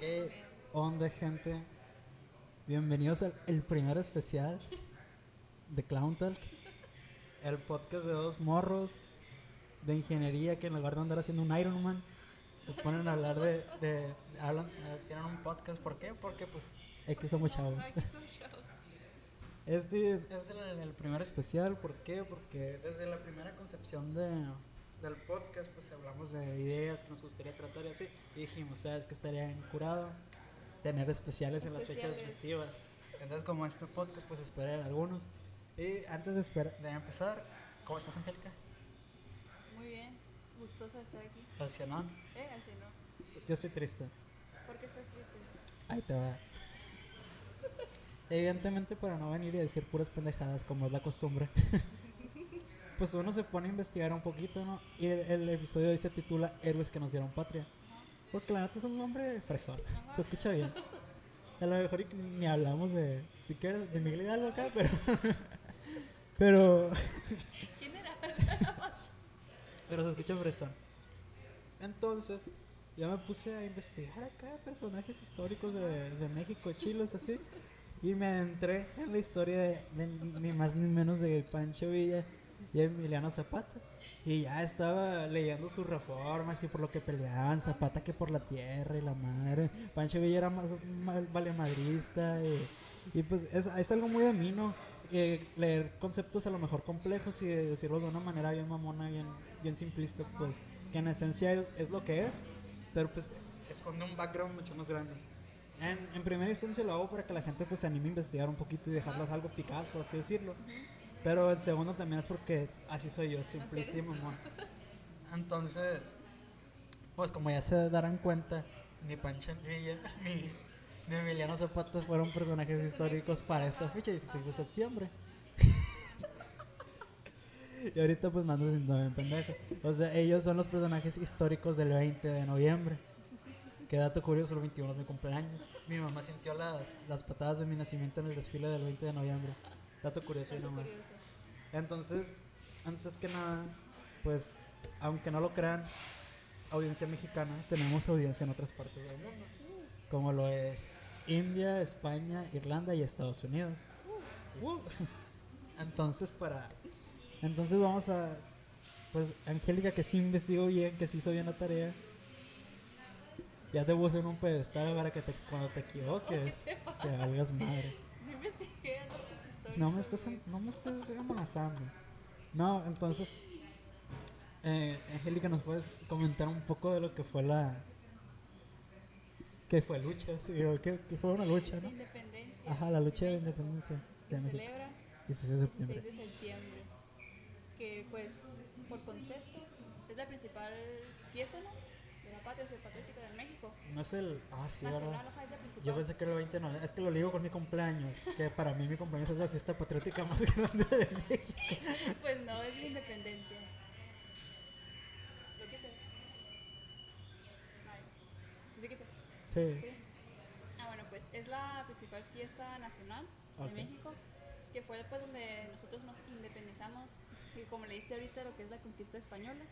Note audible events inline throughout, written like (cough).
¿Qué onda, gente? Bienvenidos al el primer especial de Clown Talk, el podcast de dos morros de ingeniería que en lugar de andar haciendo un Ironman, se ponen a hablar de. de hablan, eh, tienen un podcast. ¿Por qué? Porque, pues, X somos chavos. Este es, es el, el primer especial, ¿por qué? Porque desde la primera concepción de, del podcast, pues hablamos de ideas que nos gustaría tratar y así. Y dijimos, ¿sabes que estaría curado tener especiales, en las fechas Especiales. festivas? Entonces, como este podcast, pues esperen algunos. Y antes de, de empezar, ¿cómo estás, Angélica? Muy bien. Gustosa de estar aquí. Al cianón. Eh, así no. Yo estoy triste. ¿Por qué estás triste? Ahí te va. (laughs) Evidentemente para no venir y decir puras pendejadas como es la costumbre. (laughs) pues uno se pone a investigar un poquito, ¿no? Y el, el episodio de hoy se titula Héroes que nos dieron patria. Porque la neta es un nombre fresón. Se escucha bien. A lo mejor ni hablamos de, qué era, de Miguel Hidalgo acá, pero... (laughs) pero... ¿Quién era? Pero se escucha fresón. Entonces, yo me puse a investigar acá personajes históricos de, de México, chilos, así. Y me entré en la historia de, de ni más ni menos de Pancho Villa y Emiliano Zapata. Y ya estaba leyendo sus reformas y por lo que peleaban, Zapata que por la tierra y la madre. Pancho Villa era más, más valemadrista y, y pues es, es algo muy de mí, ¿no? Eh, leer conceptos a lo mejor complejos y decirlo de una manera bien mamona, bien, bien simplista, pues que en esencia es, es lo que es, pero pues esconde un background mucho más grande. En, en primera instancia lo hago para que la gente pues se anime a investigar un poquito y dejarlas algo picadas, por así decirlo. Pero en segundo también es porque así soy yo, simplista y mamón. (laughs) Entonces, pues como ya se darán cuenta, ni Pancho Villa (laughs) ni, ni Emiliano Zapata fueron personajes históricos para esta fecha, 16 de septiembre. (laughs) y ahorita pues mando siendo bien pendejo. O sea, ellos son los personajes históricos del 20 de noviembre. Qué dato curioso, el 21 es mi cumpleaños. Mi mamá sintió las, las patadas de mi nacimiento en el desfile del 20 de noviembre. Dato curioso y nomás. curioso. Entonces, antes que nada, pues, aunque no lo crean, audiencia mexicana, tenemos audiencia en otras partes del mundo, como lo es India, España, Irlanda y Estados Unidos. Uh. (laughs) Entonces, para, entonces vamos a, pues, Angélica que sí investigó bien, que sí hizo bien la tarea. Ya te puse en un pedestal para que te, cuando te equivoques, (laughs) te valgas madre. No me estás, no me estás amenazando. No, entonces, eh, Angélica, ¿nos puedes comentar un poco de lo que fue la... que fue lucha? Sí, que, que fue una lucha, La ¿no? independencia. Ajá, la lucha de la independencia Que se celebra 16 de septiembre. 16 de septiembre. Que, pues, por concepto, es la principal fiesta, ¿no? De la patria patriótica de México. No es el... Ah, sí, Nacional, ¿verdad? principal. Yo pensé que era el 20 de noviembre. Es que lo ligo con mi cumpleaños. Que para mí mi cumpleaños es la fiesta patriótica más (laughs) grande de México. Pues no, es la independencia. ¿Lo quitas? ¿Tú sí quitas? Sí. Sí. Ah, bueno, pues es la principal fiesta nacional de México, que fue después donde nosotros nos independizamos, y como le dice ahorita lo que es la conquista española.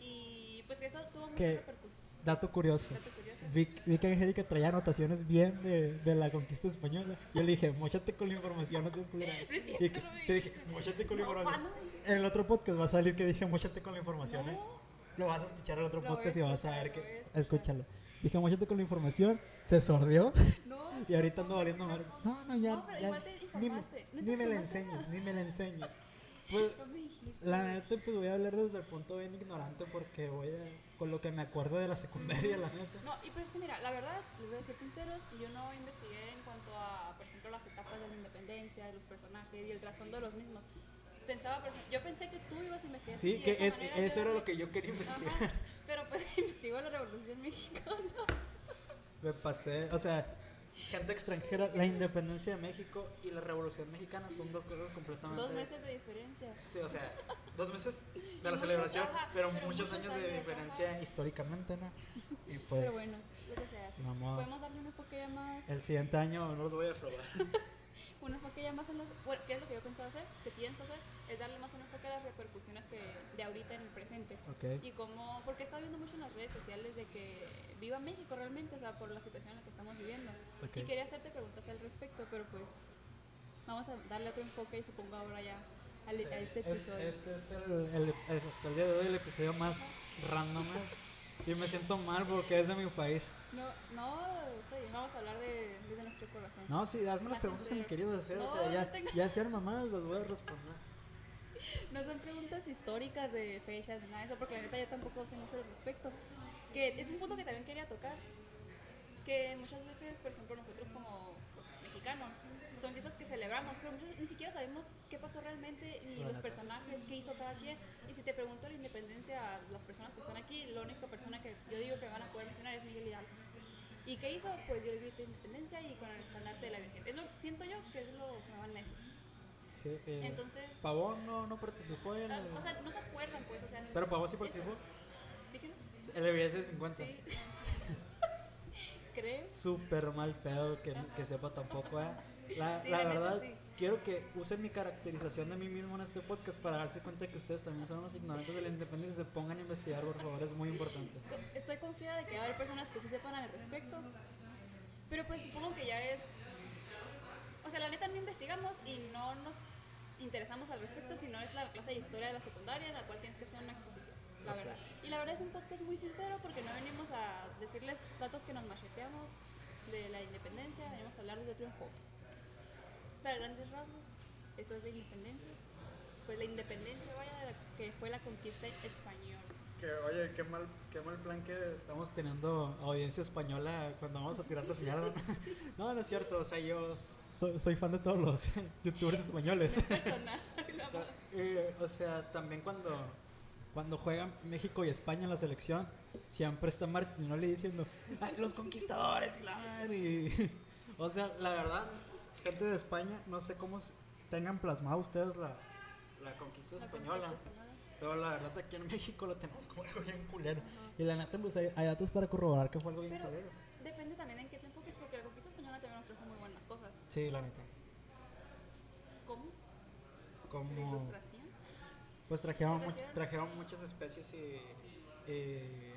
Y pues que eso tuvo mucha repercusión. Dato curioso. Dato curioso. Vi, vi que Angélica traía anotaciones bien de, de la conquista española. Yo le dije, mochate con la información, no seas culera. No no te dije, mochate con la No, información. ¿cuándo me dijiste? En el otro podcast va a salir que dije, mochate con la información, ¿eh? No. Lo vas a escuchar en el otro Lo a podcast y vas a escuchar, ver a que... escuchar. Escúchalo. Dije, mochate con la información, se sordió No. y ahorita ando valiendo madre. No, no, ya. No, pero ya igual te ni, me. No te ni me la enseñes, nada. ni me la enseñes. (laughs) Pues, No la neta, pues voy a hablar desde el punto bien ignorante porque voy a... Con lo que me acuerdo de la secundaria, la neta. No, y pues es que mira, la verdad, les voy a ser sinceros, yo no investigué en cuanto a, por ejemplo, las etapas de la independencia, de los personajes y el trasfondo de los mismos. Pensaba, por ejemplo, yo pensé que tú ibas a investigar. Sí, que es, eso era lo que yo quería investigar. Ajá, pero pues (laughs) investigó la Revolución Mexicana. Me pasé, o sea, gente extranjera, la independencia de México y la revolución mexicana son dos cosas completamente. Dos meses de diferencia. Sí, o sea, dos meses de (laughs) la muchos, celebración, ajá, pero, pero muchos, muchos años de diferencia ajá. históricamente, ¿no? Y pues, Pero bueno, lo que se hace. Podemos darle un enfoque más. el siguiente año no los voy a defraudar. (laughs) Un enfoque ya más en los. Bueno, ¿qué es lo que yo pensaba hacer? Que pienso hacer? Es darle más un enfoque a las repercusiones que de ahorita en el presente. Ok. Y cómo. Porque he estado viendo mucho en las redes sociales de que viva México realmente, o sea, por la situación en la que estamos viviendo. Ok. Y quería hacerte preguntas al respecto, pero pues vamos a darle otro enfoque y supongo ahora ya al- a este Es- episodio. este es el, el- es hasta el día de hoy el episodio más random. ¿eh? Y me siento mal porque es de mi país. No, no, bien, vamos a hablar de, desde nuestro corazón. No, sí, hazme las preguntas que me querías hacer. o sea, ya, tengo- ya sean mamadas, las voy a responder. (laughs) No son preguntas históricas de fechas ni nada de eso, porque la neta yo tampoco sé mucho al respecto. Que es un punto que también quería tocar. Que muchas veces, por ejemplo, nosotros como pues, mexicanos, son fiestas que celebramos, pero muchas, ni siquiera sabemos qué pasó realmente, ni La los neta. personajes, qué hizo cada quien. Y si te pregunto la independencia a las personas que están aquí, la única persona que yo digo que van a poder mencionar es Miguel Hidalgo. ¿Y qué hizo? Pues dio el grito de independencia y con el estandarte de la Virgen. Es lo, siento yo que es lo que me van a decir. Sí, eh, Entonces, Pavón no, no participó en ah, el- o sea, no se acuerdan, pues, o sea, Pero Pavón sí eso- participó. ¿Sí que no? El billete de 50. Sí. (laughs) ¿Crees? Súper mal pedo que, que sepa tampoco, ¿eh? La, Sí, la la neta, verdad, sí. Quiero que usen mi caracterización de mí mismo en este podcast para darse cuenta que ustedes también son unos ignorantes de la independencia y se pongan a investigar, por favor, es muy importante. Estoy confiada de que va a haber personas que sí sepan al respecto. Pero pues supongo que ya es. O sea, la neta no investigamos y no nos interesamos al respecto, sino es la clase de historia de la secundaria en la cual tienes que hacer una exposición, la Ok. verdad. Y la verdad es un podcast muy sincero porque no venimos a decirles datos que nos macheteamos de la independencia, venimos a hablar otro enfoque. Para grandes rasgos, eso es la independencia. Pues la independencia, vaya, de la que fue la conquista española. Que, oye, qué mal, qué mal plan que estamos teniendo audiencia española cuando vamos a tirar la mierda. (laughs) No, no es cierto, o sea, yo soy, soy fan de todos los (laughs) youtubers españoles. (laughs) personal. Eh, o sea, también cuando, cuando juegan México y España en la selección, siempre está Martinoli diciendo, "Ay, los conquistadores y la madre", y- o sea, la verdad, gente de España, no sé cómo tengan plasmado ustedes la, la conquista La española. conquista española. Pero la verdad aquí en México lo tenemos como algo bien culero. Ajá. Y la neta, pues hay, hay datos para corroborar que fue algo bien Pero culero. depende también en qué te enfoques, porque la conquista española también nos trajo muy buenas cosas. Sí, la neta. ¿Cómo? La Como... ilustración. Pues trajeron, ¿Te mu- refieres? trajeron muchas especies y, y-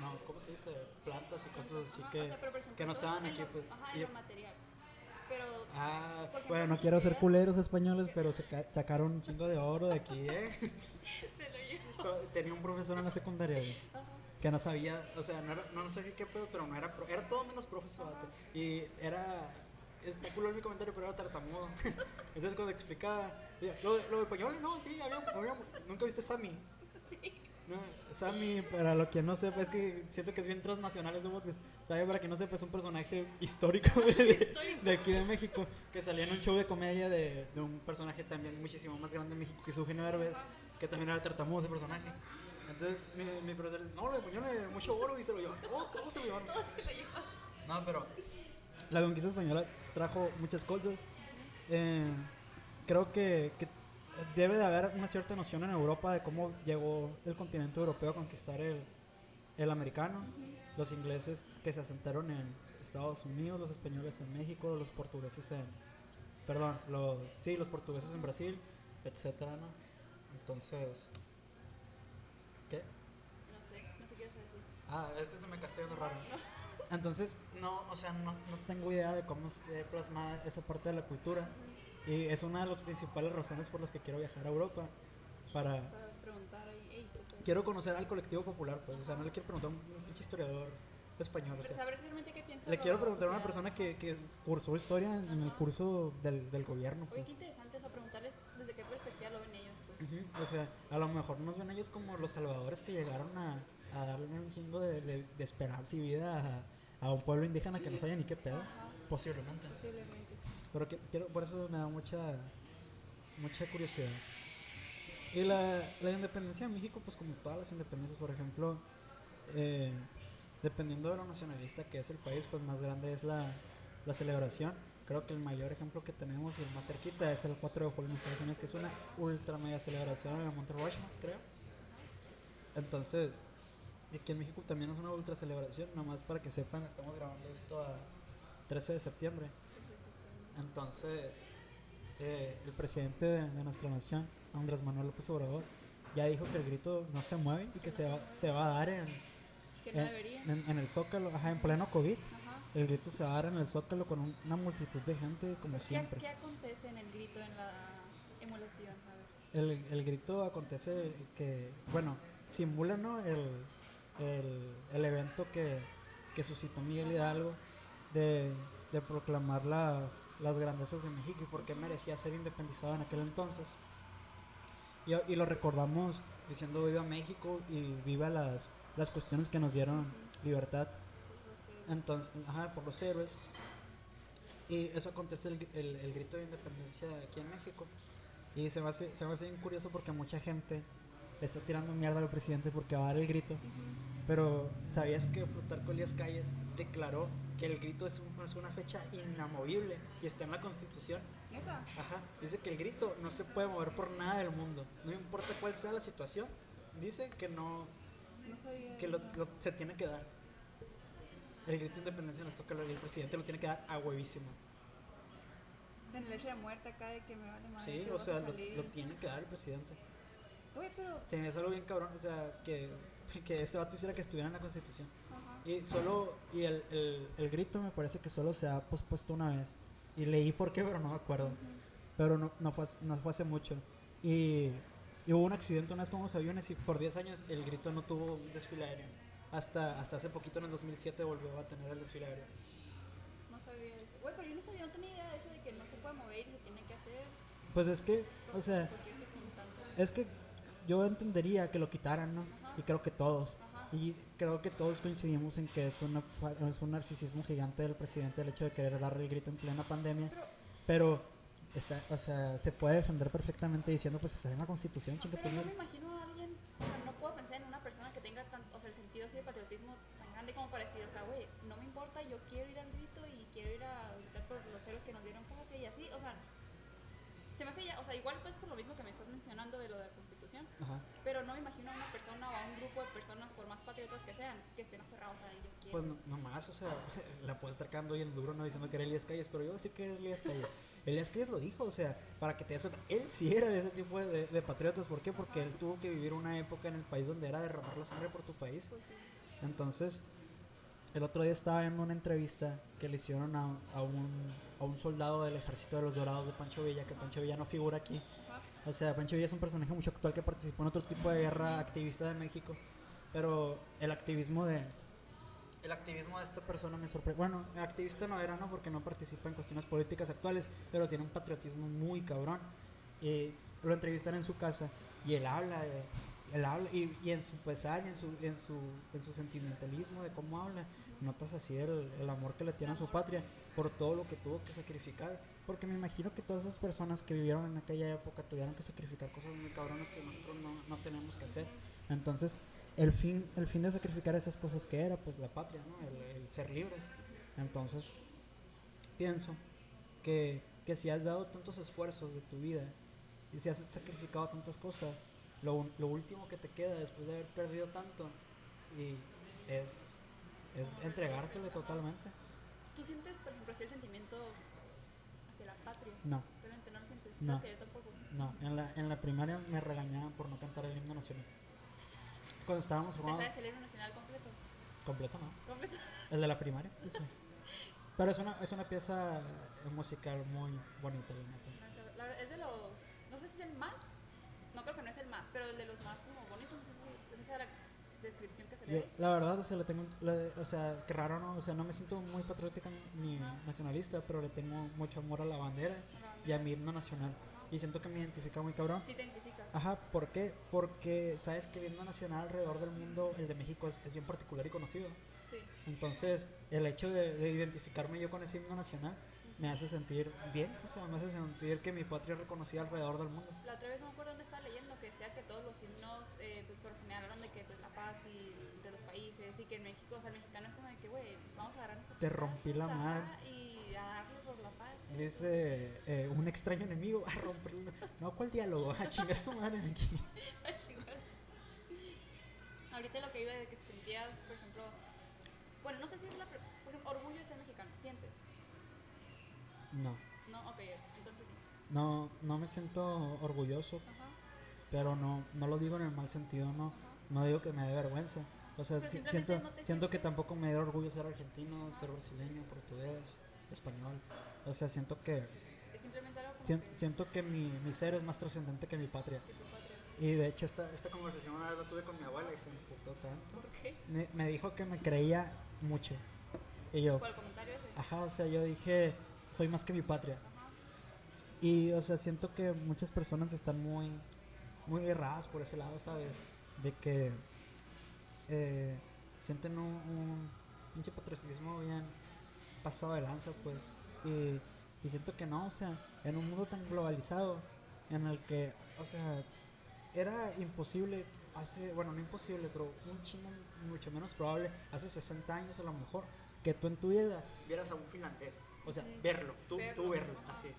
No, ¿cómo se dice? Plantas y cosas así Ajá, que, o sea, ejemplo, que no estaban aquí. Pues, Ajá, y- en lo material. Pero ah, ejemplo, bueno, no quiero ser culeros españoles, pero saca- sacaron un chingo de oro de aquí, ¿eh? (laughs) se lo llevo. Tenía un profesor en la secundaria, que no sabía, o sea, no, era, no sé qué pedo, pero no era, pro- era todo menos profesor. Y era, está culo en mi comentario, pero era tartamudo. (laughs) Entonces cuando explicaba, lo, lo de español, no, sí, había, había, nunca viste Sammy. Sí. No, Sammy, para lo que no sepa, es que siento que es bien transnacional este podcast. ¿Sabe? Para que no sepa, es un personaje histórico de, (laughs) de- Histórico. de aquí de México que salía en un show de comedia de, de un personaje también muchísimo más grande de México que es Eugenio Ajá. que también era tartamudo ese personaje. Entonces mi, mi profesor dice: No, lo español es mucho oro y se lo llevan. Todo, todo se lo llevan. Todo se lo lleva. No, pero la conquista española trajo muchas cosas. Eh, creo que, que debe de haber una cierta noción en Europa de cómo llegó el continente europeo a conquistar el, el americano. Los ingleses que se asentaron en Estados Unidos, los españoles en México, los portugueses en... Perdón, los, sí, los portugueses en Brasil, etcétera, ¿no? Entonces... ¿Qué? No sé, no sé qué vas a decir. Ah, es que me estoy viendo raro. Entonces, no, o sea, no, no tengo idea de cómo esté plasmada esa parte de la cultura. Y es una de las principales razones por las que quiero viajar a Europa. Para... Para preguntar ahí, ey, ¿qué fue? Quiero conocer al colectivo popular, pues. O sea, no le quiero preguntar a un, historiador español. O Pero sea, saber realmente qué piensa le quiero preguntar a una persona que, que cursó historia en el Ajá. curso del, del gobierno, Oye, pues. qué interesante, o sea, preguntarles desde qué perspectiva lo ven ellos, pues. Ujú, O sea, a lo mejor nos ven ellos como los salvadores que llegaron a, a darle un chingo de, de- de esperanza y vida a, a un pueblo indígena que no sabía ni qué pedo. Ajá. Posiblemente. Posiblemente. Pero que, quiero, por eso me da mucha, mucha curiosidad. Y la, la independencia de México, pues como todas las independencias, por ejemplo, eh, dependiendo de lo nacionalista que es el país, pues más grande es la, la celebración. Creo que el mayor ejemplo que tenemos y el más cerquita es el 4 de julio en Estados Unidos, que es una ultra mega celebración en el Monte creo. Entonces, aquí en México también es una ultra celebración, nomás para que sepan, estamos grabando esto a 13 de septiembre. Entonces, eh, el presidente de, de nuestra nación, Andrés Manuel López Obrador, ya dijo que el grito no se mueve y que se va, se va a dar en, Que no en, debería. en- en el Zócalo, ajá, en pleno COVID. Ajá. El grito se va a dar en el Zócalo con un- una multitud de gente como ¿Qué, siempre. ¿Qué acontece en el grito, en la emulación? A ver. El, el grito acontece que, bueno, simula ¿no? el, el, el evento que, que suscitó Miguel Hidalgo de, de proclamar las, las grandezas de México y por qué merecía ser independizado en aquel entonces. Y, lo recordamos diciendo viva México y viva las, las cuestiones que nos dieron libertad. Entonces, ajá, por los héroes. Y eso acontece el, el- grito de independencia aquí en México. Y se me, hace, se me hace bien curioso porque mucha gente está tirando mierda al presidente porque va a dar el grito. Pero ¿sabías que Plutarco Elías Calles declaró que el grito es, un- es una fecha inamovible y está en la Constitución? ¿Neta? Ajá, dice que el grito no se puede mover por nada del mundo. No importa cuál sea la situación. Dice que no, No sabía que lo, eso. lo- se tiene que dar. El grito de independencia en el Zócalo y el presidente lo tiene que dar a huevísimo. En el hecho de muerte acá de que me vale madre. Sí, que o sea, lo, tiene que dar el presidente. Pero. Se me hace algo bien cabrón, o sea, que, que ese vato hiciera que estuviera en la constitución. Ajá. Y solo, y el, el, el grito me parece que solo se ha pospuesto una vez. Y leí por qué, pero no me acuerdo. Pero no, no, fue, no fue hace mucho. Y, y hubo un accidente una vez con unos aviones y por 10 años el grito no tuvo un desfile aéreo. Hasta, hasta hace poquito, en el 2007, volvió a tener el desfile aéreo. No sabía eso. Güey, pero yo no sabía, no tenía idea de eso de que no se puede mover y se tiene que hacer Pues es que, o sea, es que yo entendería que lo quitaran, ¿no? Ajá. Y creo que todos. Ajá. Y creo que todos coincidimos en que es, una, es un narcisismo gigante del presidente el hecho de querer darle el grito en plena pandemia. Pero, Pero, está, o sea, se puede defender perfectamente diciendo, pues está en la constitución, tu pero no madre. me imagino a alguien, o sea, no puedo pensar en una persona que tenga tan, o sea, el sentido así de patriotismo tan grande como para decir, o sea, güey, no me importa, yo quiero ir al grito y quiero ir a gritar por los héroes que nos dieron patria y así, o sea, se me hace ya, o sea, igual pues por lo mismo que me estás mencionando de lo de la constitución, Ajá. pero no me imagino a una persona o a un grupo de personas, por más patriotas que sean, que estén aferrados a ello. Quiero. Pues no, nomás, o sea, (laughs) la puede estar cagando bien duro, no diciendo que era Elías Calles, pero yo sí que era Elías Calles. (laughs) Elías Calles lo dijo, o sea, para que te des cuenta, él sí era de ese tipo de, de patriotas, ¿por qué? Porque él tuvo que vivir una época en el país donde era derramar la sangre por tu país. Pues sí. Entonces, el otro día estaba viendo una entrevista que le hicieron a, a un, a un soldado del ejército de los dorados de Pancho Villa, que Pancho Villa no figura aquí. O sea, Pancho Villa es un personaje mucho actual que participó en otro tipo de guerra activista de México. Pero el activismo de. El activismo de esta persona me sorprende. Bueno, activista no era, ¿no? Porque no participa en cuestiones políticas actuales, pero tiene un patriotismo muy cabrón. Y lo entrevistan en su casa y él habla, de- él habla y, y en su pesar y en su, en, su, en su sentimentalismo de cómo habla, notas así el, el amor que le tiene a su patria por todo lo que tuvo que sacrificar. Porque me imagino que todas esas personas que vivieron en aquella época tuvieron que sacrificar cosas muy cabronas que nosotros no, no tenemos que hacer. Entonces, el fin, el fin de sacrificar esas cosas que era, pues la patria, ¿no? El, ser libres. Entonces, pienso que, que si has dado tantos esfuerzos de tu vida y si has sacrificado tantas cosas, lo, lo último que te queda después de haber perdido tanto y es, es entregártele totalmente. ¿Tú sientes, por ejemplo, así el sentimiento hacia la patria? No, Realmente no lo sientes. No. Que yo tampoco. no. En la, en la primaria me regañaban por no cantar el himno nacional. Cuando estábamos ¿Te formados... sabes el himno nacional completo? Completo, ¿no? ¿Completo? El de la primaria. (laughs) eso. Pero es una, es una pieza eh, musical muy bonita, la neta. Es de los. No sé si es el más. No creo que no es el más, pero el de los más como bonitos. No sé si esa sea la descripción que se le Yo, dé. la verdad, o sea, le tengo, le- o sea, qué raro, ¿no? O sea, no me siento muy patriótica ni Ajá. nacionalista, pero le tengo mucho amor a la bandera y a mi himno nacional. Y siento que me identifica muy cabrón. Si te identificas. Ajá, ¿por qué? Porque sabes que el himno nacional alrededor del mundo, el de México, es, es bien particular y conocido. Sí. Entonces, el hecho de, de identificarme yo con ese himno nacional me hace sentir bien, o sea, me hace sentir que mi patria es reconocida alrededor del mundo. La otra vez no me acuerdo dónde estaba leyendo que decía que todos los himnos, eh, pues por general hablan de que pues la paz y de los países y que en México, o sea, el mexicano es como de que, güey, vamos a agarrar nuestros Te rompí la madre. Y a darle por la paz. Dice eh, un extraño enemigo a romperlo. No, ¿cuál diálogo? A chingar su madre (laughs) aquí. Ah, chingada. Ahorita lo que iba de que sentías, por ejemplo, bueno, no sé si es la, pre- por ejemplo, orgullo de ser mexicano, ¿sientes? No, No, ok, entonces sí. no, no me siento orgulloso, Ajá, pero no, no lo digo en el mal sentido, no. ajá, No digo que me dé vergüenza, O sea, si- siento, no siento que tampoco me da orgullo ser argentino, ser brasileño, portugués, español. O sea, siento que Es simplemente algo como sien- que, siento que mi, mi ser es más trascendente que mi patria. que tu patria. Y de hecho esta, esta conversación una vez la tuve con mi abuela y se me emputó tanto. ¿Por qué? Me, me dijo que me creía mucho. Y yo, ¿Cuál comentario ese? ajá, o sea, yo dije, soy más que mi patria. Y, o sea, siento que muchas personas están muy, muy erradas por ese lado, ¿sabes? De que eh, sienten un, un pinche patriotismo bien pasado de lanza, pues. Y, y siento que no, o sea, en un mundo tan globalizado, en el que, o sea, era imposible hace, bueno, no imposible, pero un chingo mucho menos probable, hace 60 años a lo mejor, que tú en tu vida vieras a un finlandés. O sea, Ujú. verlo, tú Verlo, tú verlo, ajá. así.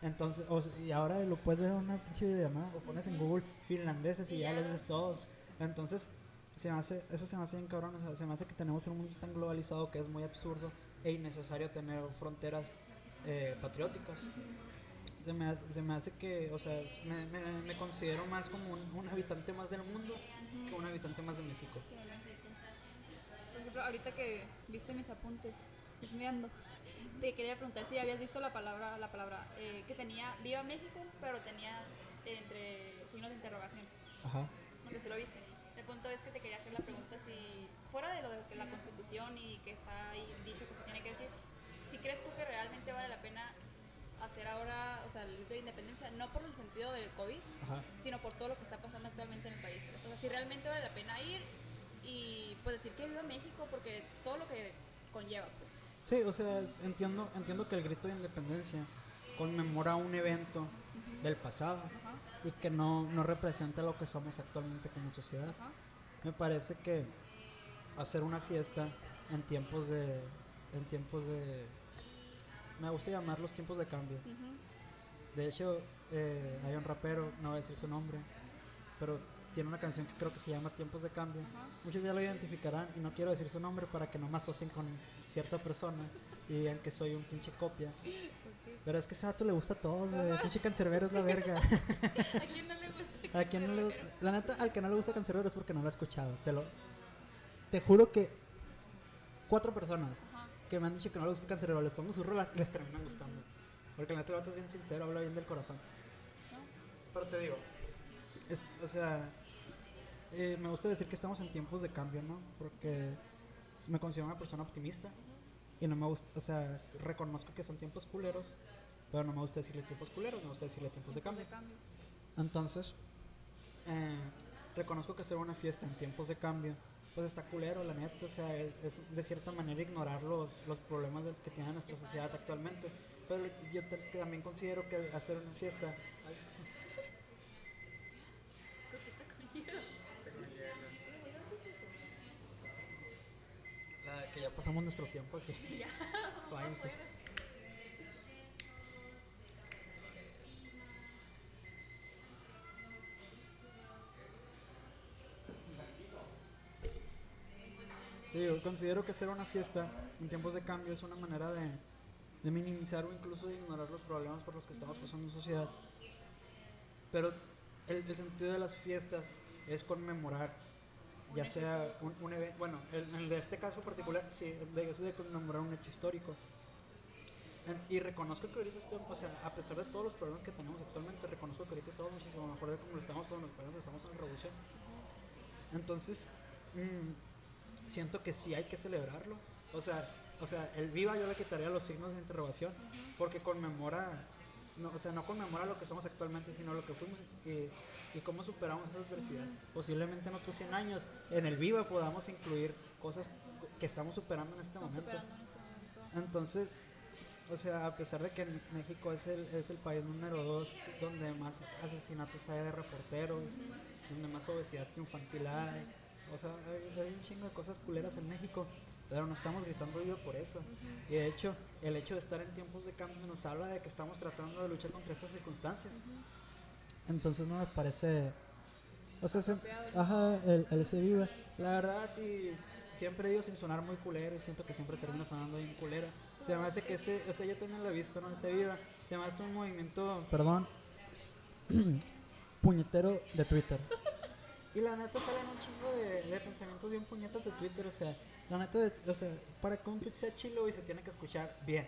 Entonces, o sea, y ahora lo puedes ver en una pinche videollamada o pones en Google finlandeses y, Y ya ya les ves sí. todos. Entonces, se me hace, eso se me hace bien cabrón, o sea, se me hace que tenemos un mundo tan globalizado que es muy absurdo e innecesario tener fronteras eh, patrióticas. Se me, hace, se me hace que, o sea, me, me- me considero más como un, un habitante más del mundo que un habitante más de México. Ejemplo, ahorita que viste mis apuntes, husmeando, (laughs) te quería preguntar si habías visto la palabra, la palabra eh, que tenía Viva México, pero tenía entre signos de interrogación. Ajá. No sé si lo viste. El punto es que te quería hacer la pregunta si, fuera de lo de la constitución y que está ahí dicho que se tiene que decir, si crees tú que realmente vale la pena hacer ahora, o sea, el grito de independencia, no por el sentido del COVID, Ajá. sino por todo lo que está pasando actualmente en el país. O sea, si realmente vale la pena ir y pues decir que viva México, porque todo lo que conlleva, pues. Sí, o sea, entiendo, entiendo que el grito de independencia conmemora un evento del pasado y que no, no representa lo que somos actualmente como sociedad. Me parece que hacer una fiesta en tiempos de en tiempos de me gusta llamar los tiempos de cambio. De hecho, eh, hay un rapero, no voy a decir su nombre, pero tiene una canción que creo que se llama Tiempos de Cambio. Ajá. Muchos ya lo identificarán y no quiero decir su nombre para que no me asocien con cierta persona y digan que soy un pinche copia. (laughs) Pero es que ese vato le gusta a todos, güey. Pinche cancerbero es la verga. (laughs) ¿A quién no le (laughs) gusta? ¿A quién no le Cancerbero? gusta? La neta, al que no le gusta Cancerbero es porque no lo ha escuchado. Te lo. Te juro que cuatro personas Ajá. que me han dicho que no les gusta Cancerbero les pongo sus rolas y les terminan gustando. Porque la neta, el vato es bien sincero, habla bien del corazón. ¿No? Pero te digo, es- o sea, eh, me gusta decir que estamos en tiempos de cambio, ¿no? Porque me considero una persona optimista y no me gusta, o sea, reconozco que son tiempos culeros, pero no me gusta decirle tiempos culeros, me gusta decirle tiempos de cambio. Entonces, eh, reconozco que hacer una fiesta en tiempos de cambio, pues está culero, la neta. O sea, es, es de cierta manera ignorar los, los problemas que tiene nuestra sociedad actualmente. Pero yo también considero que hacer una fiesta. Que ya pasamos nuestro tiempo aquí. (laughs) Ya, (laughs) Váyanse. digo, considero que hacer una fiesta en tiempos de cambio es una manera de, de minimizar o incluso de ignorar los problemas por los que estamos pasando en sociedad. Pero el, el sentido de las fiestas es conmemorar, ya sea un, un evento, bueno, el, el de este caso particular, sí, de, es de conmemorar un hecho histórico. En- Y reconozco que ahorita estamos, o sea, a pesar de todos los problemas que tenemos actualmente, reconozco que ahorita estamos muchísimo mejor de como lo estamos cuando apenas estamos en la revolución. Entonces, mm, siento que sí hay que celebrarlo. O sea, o sea, el viva yo le quitaría los signos de interrogación porque conmemora, no, o sea, no conmemora lo que somos actualmente, sino lo que fuimos y, y cómo superamos esa adversidad. Posiblemente en otros 100 años, en el viva podamos incluir cosas que estamos superando en este Estamos momento. superando en este momento. Entonces, o sea, a pesar de que México es el, es el país número dos donde más asesinatos hay de reporteros, donde más obesidad infantil hay, o sea, hay, hay un chingo de cosas culeras en México, pero no estamos gritando vivo por eso. Y de hecho, el hecho de estar en tiempos de cambio nos habla de que estamos tratando de luchar contra estas circunstancias. Entonces no me parece... O sea, se- ajá, el, el ese viva. La verdad, y siempre digo sin sonar muy culero, y siento que siempre termino sonando bien culera. Se me hace que ese, o sea, yo también lo he visto, ¿no? Ese viva. Se me hace un movimiento, perdón, (clears throat) puñetero de Twitter. (laughs) Y la neta salen un chingo de, de pensamientos bien puñetas de Twitter, o sea, la neta, de- o sea, para que un tweet sea chilo y se tiene que escuchar bien.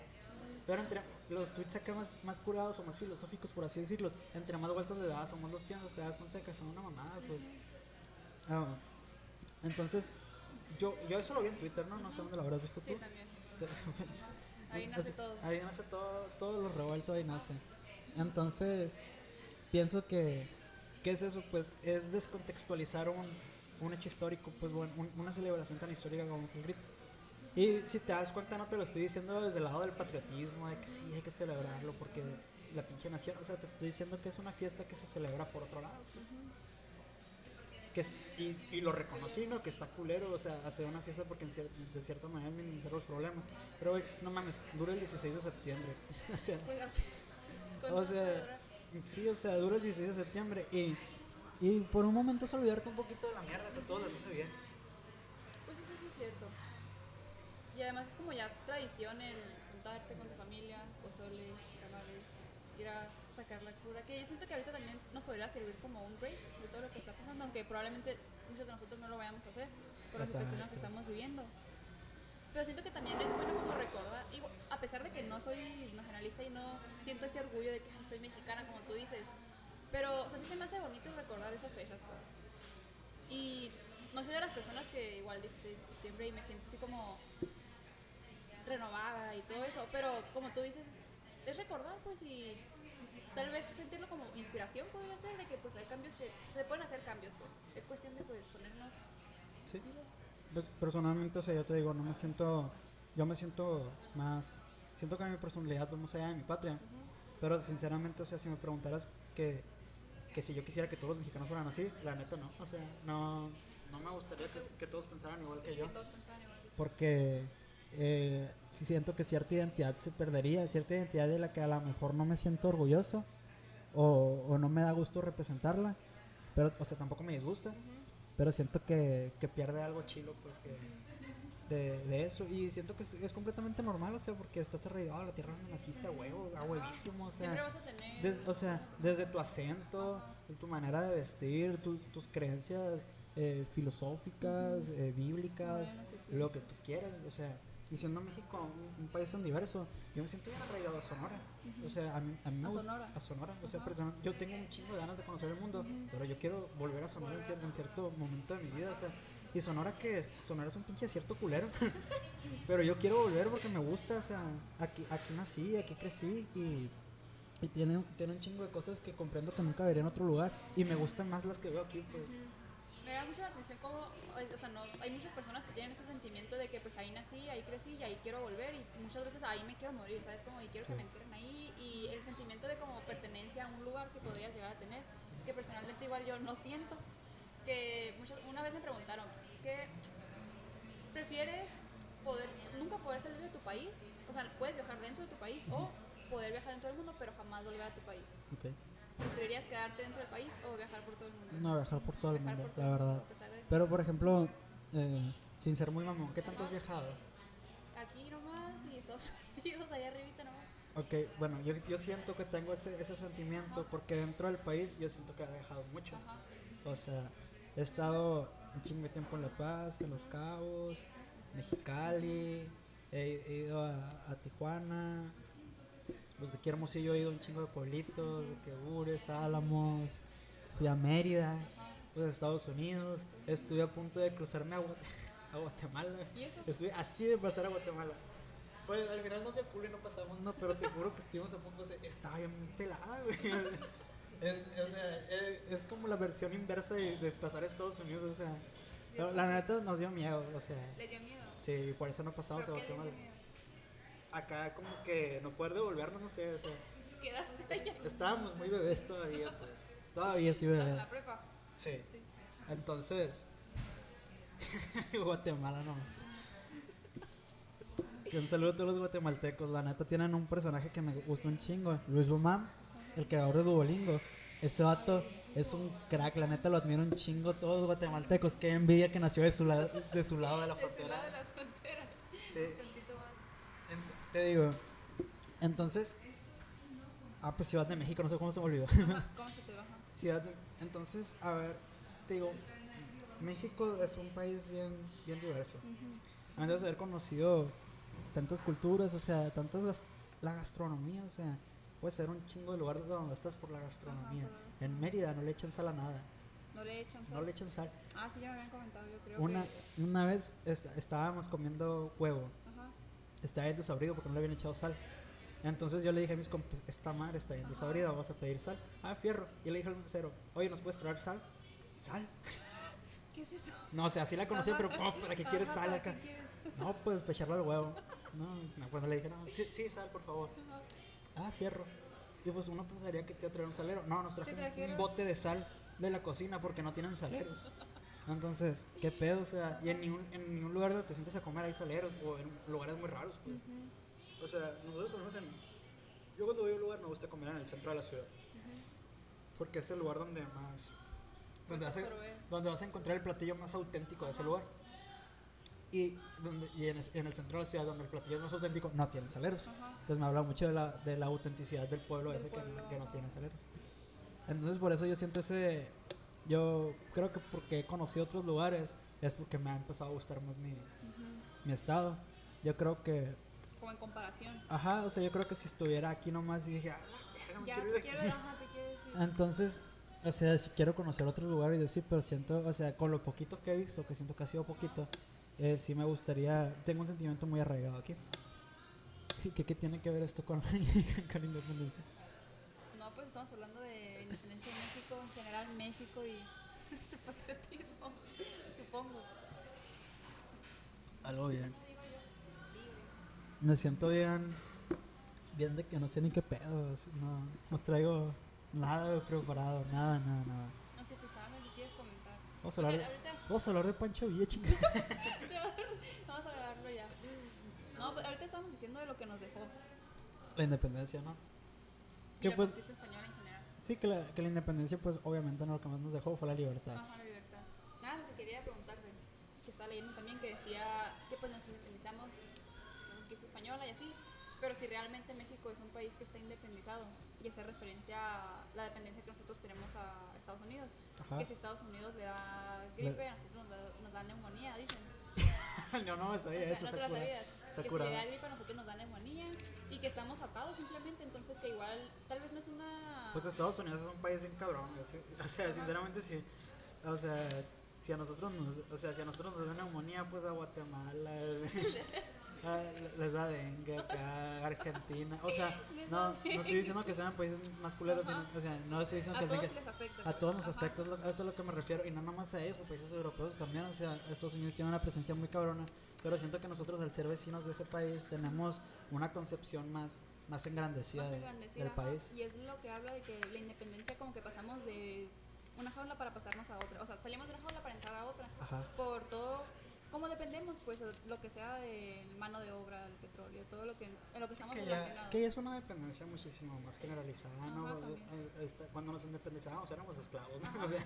Pero entre los tweets acá más, más curados o más filosóficos, por así decirlos, entre más vueltas le das o más los piensas, te das cuenta de que son una mamada, pues. Ah, entonces, yo, yo eso lo vi en Twitter, ¿no? No sé dónde lo habrás visto Sí, tú. también. Ahí nace todo. Ahí nace todo, todo lo revuelto, ahí nace. Entonces, pienso que, que es eso, pues, es descontextualizar un, un hecho histórico, pues, bueno, un- una celebración tan histórica como es el grito. Y si te das cuenta, no te lo estoy diciendo desde el lado del patriotismo, de que sí hay que celebrarlo porque la pinche nación, o sea, te estoy diciendo que es una fiesta que se celebra por otro lado, pues. Que es- y, y lo reconocí, ¿no? Que está culero, o sea, hacer una fiesta porque en cier- de cierta manera minimizar los problemas. Pero, güey, no mames, dura el 16 de septiembre. (laughs) o sea, Pues así. ¿Cuánto o sea, sí, o sea, dura el 16 de septiembre. Y, y por un momento es olvidarte un poquito de la mierda que todos les hace bien. Pues eso sí es cierto. Y además es como ya tradición el juntarte con tu familia, pozole, tamales, ir a sacar la cura. Que yo siento que ahorita también nos podría servir como un break de todo lo que está pasando, aunque probablemente muchos de nosotros no lo vayamos a hacer por la situación en la que Exacto. estamos viviendo. Pero siento que también es bueno como recordar, digo, a pesar de que no soy nacionalista y no siento ese orgullo de que "Ay, soy mexicana, como tú dices, pero o sea, sí se me hace bonito recordar esas fechas, pues. Y no soy de las personas que igual 16 de septiembre y me siento así como renovada y todo eso, pero como tú dices, es recordar pues y tal vez sentirlo como inspiración podría ser de que pues hay cambios que se pueden hacer cambios pues, es cuestión de pues ponernos Sí. Pues, personalmente, o sea, yo te digo, no me siento. Yo me siento más. Siento que mi personalidad va más allá de mi patria. Pero sinceramente, o sea, si me preguntaras que, que si yo quisiera que todos los mexicanos fueran así, la neta no. O sea, no, no me gustaría que, que todos pensaran igual que yo. Que todos pensaban igual. Porque eh, sí siento que cierta identidad se perdería, cierta identidad de la que a lo mejor no me siento orgulloso o, o no me da gusto representarla. Pero, o sea, tampoco me disgusta. Pero siento que, que pierde algo chilo, pues, que de, de eso. Y siento que es, es completamente normal, o sea, porque estás arraigado a la tierra donde naciste, a huevo, a huevísimo, o sea. Siempre vas a tener Des- o sea, desde tu acento, tu manera de vestir, tus, tus creencias eh, filosóficas, eh, bíblicas, lo que tú quieras, o sea, y siendo México un, un país tan diverso, yo me siento bien arraigado a Sonora, o sea, a mí, a mí me A gusta- Sonora. a Sonora, o sea, Ajá. personal- yo tengo un chingo de ganas de conocer el mundo, pero yo quiero volver a Sonora en, cier- en cierto momento de mi vida, o sea, y Sonora que es, Sonora es un pinche desierto culero, (laughs) pero yo quiero volver porque me gusta, o sea, aquí, aquí nací, aquí crecí y y tiene, tiene un chingo de cosas que comprendo que nunca vería en otro lugar. Y me gustan más las que veo aquí, pues. Me da mucho la atención cómo, o sea, no, hay muchas personas que tienen este sentimiento de que pues ahí nací, ahí crecí y ahí quiero volver y muchas veces ahí me quiero morir, ¿sabes? Como y quiero que me entierren ahí y el sentimiento de como pertenencia a un lugar que podrías llegar a tener, que personalmente igual yo no siento, que muchas, una vez me preguntaron, ¿qué prefieres poder, nunca poder salir de tu país? O sea, puedes viajar dentro de tu país o poder viajar en todo el mundo pero jamás volver a tu país. Ok. ¿Preferirías quedarte dentro del país o viajar por todo el mundo? No, viajar por todo el Viajar mundo, todo la mundo, verdad. de- Pero, por ejemplo, eh, sin ser muy mamón, ¿qué tanto has viajado? Aquí nomás y Estados (laughs) Unidos, allá arribita nomás. Ok, bueno, yo, yo siento que tengo ese, ese sentimiento porque dentro del país yo siento que he viajado mucho. Ajá. O sea, he estado un chingo de tiempo en La Paz, en Los Cabos, Mexicali, he, he ido a, a Tijuana, pues de aquí Hermosillo he ido a un chingo de pueblitos, de que Ures, Álamos, fui a Mérida, pues a Estados Unidos, estuve a punto de cruzarme a, (laughs) a Guatemala, estuve así de pasar a Guatemala. Pues al final no se pudo y no pasamos, no, pero te juro que estuvimos a punto de... Estaba bien pelada, güey. (laughs) Es, o sea, es, es como la versión inversa de, de pasar a Estados Unidos, o sea... La, la neta nos dio miedo, o sea... ¿Les dio miedo? Sí, por eso no pasamos a ¿Por qué les dio Guatemala. Acá como que no poder devolvernos, no sé, o sea... Quedarse allá. Estábamos muy bebés todavía, pues. (laughs) Todavía estoy ¿Estás en bebé. la prepa? Sí. Sí. Entonces... (laughs) Guatemala no. (laughs) Un saludo a todos los guatemaltecos. La neta tienen un personaje que me gusta un chingo. Luis Bumam, el creador de Duolingo. Ese vato es un crack. La neta lo admiro un chingo todos los guatemaltecos. Qué envidia que nació de su, lado de su lado de la De su frontera. lado de la frontera. Sí. Más. Te digo. Entonces. Ah, pues Ciudad de México, no sé cómo se me olvidó. ¿Cómo se te baja? (laughs) Ciudad de- Entonces, a ver, te digo, México es un país bien, bien diverso. Ujú. Antes de haber conocido tantas culturas, o sea, tantas la gastronomía, o sea, puede ser un chingo de lugar donde estás por la gastronomía. En. Mérida no le echan sal a nada, No le echan sal. no le echan sal. Ah, sí, ya me habían comentado, yo creo Una, que... una vez est- estábamos comiendo huevo, Ajá. estaba bien desabrido porque no le habían echado sal. Entonces yo le dije a mis compas, esta madre está bien desabrida, vamos a pedir sal. Ah, fierro. Y le dije al mesero, oye, ¿nos puedes traer sal? ¿Sal? (laughs) ¿Qué es eso? No, o sea, sí la conocía, Ajá. pero ¿cómo? ¿Para qué quieres sal ¿para acá? No, pues para echarle al huevo. (laughs) No, no, pues le dije, no, sí, sí, sal, por favor. Ajá. Ah, fierro. Y pues uno pensaría que te iba a traer un salero. No, nos trajeron un bote de sal de la cocina porque no tienen saleros. Entonces, ¿qué pedo? O sea, y en ningún, en ningún lugar donde te sientes a comer hay saleros o en lugares muy raros, pues. O sea, nosotros comemos en... Yo cuando voy a un lugar me gusta comer en el centro de la ciudad. Porque es el lugar donde más... Donde vas, a, donde vas a encontrar el platillo más auténtico de ese lugar. Y, donde, y en, es- en el centro de la ciudad, donde el platillo es más auténtico, no tienen saleros. Ajá. Entonces me habla mucho de la, de la autenticidad del pueblo Del ese que no- pueblo, que, no tiene saleros. Entonces por eso yo siento ese... Yo creo que porque he conocido otros lugares es porque me ha empezado a gustar más mi, mi estado. Yo creo que Como en comparación. Ajá, o sea, yo creo que si estuviera aquí nomás y dije, "A la verga, me Ya, quiero te quiero, aquí". ajá, te quiero decir. Entonces, o sea, si quiero conocer otro lugar y decir, pero siento, o sea, con lo poquito que he visto, que siento que ha sido poquito, eh, sí me gustaría, tengo un sentimiento muy arraigado aquí. ¿Y ¿Qué, qué tiene que ver esto con, (laughs) con la independencia? No, pues estamos hablando de independencia de México, en general México y (laughs) este patriotismo, supongo. Algo bien. No digo yo, digo yo. Me siento bien, bien de que no sé ni qué pedo, no, no traigo nada preparado, nada, nada, nada. Aunque te sabes, ¿qué quieres comentar? Vamos a hablar de, ahorita vamos a hablar de Pancho Villa, chingada. (laughs) se va- vamos a grabarlo ya. No, pues ahorita estamos diciendo de lo que nos dejó. La independencia, ¿no? Y Que la pues, conquista española en general. Sí, que la, que la independencia, pues obviamente no lo que más nos dejó fue la libertad. Ajá, la libertad. Ah, lo que quería preguntarte, que estaba leyendo también que decía que pues nos independizamos de la conquista española y así, pero si realmente México es un país que está independizado y hace referencia a la dependencia que nosotros tenemos a Estados Unidos, Ajá. que si Estados Unidos le da gripe, a nosotros nos da, nos da neumonía, dicen. (laughs) no, no me O sabía sea, eso. no te sabías. Está que curado. si le da gripe a nosotros nos da neumonía y que estamos atados simplemente, entonces que igual tal vez no es una... Pues Estados Unidos es un país bien cabrón. O sea, sinceramente sí. O sea, si a nosotros nos, o sea, si a nosotros nos da neumonía, pues a Guatemala (laughs) (laughs) a- les da dengue, acá Argentina. O sea, no, no estoy diciendo que sean países más culeros, sino- o sea, no estoy diciendo a que todos les afecta. A pues. todos nos Ajá. afecta, a eso es a lo que me refiero. Y no nomás a ellos, países europeos también. O sea, Estados Unidos tiene una presencia muy cabrona. Pero siento que nosotros, al ser vecinos de ese país, tenemos una concepción más, más engrandecida, más de- engrandecida, del ajá, país. Y es lo que habla de que la independencia como que pasamos de una jaula para pasarnos a otra. O sea, salimos de una jaula para entrar a otra. Ajá. Por todo, como dependemos, pues, lo que sea de mano de obra, el petróleo, todo lo que, en lo que estamos Que ya, relacionados. que ya es una dependencia muchísimo más generalizada, ¿no? Ajá, también. eh, esta- cuando nos independizábamos éramos esclavos, ¿no? (laughs) O sea,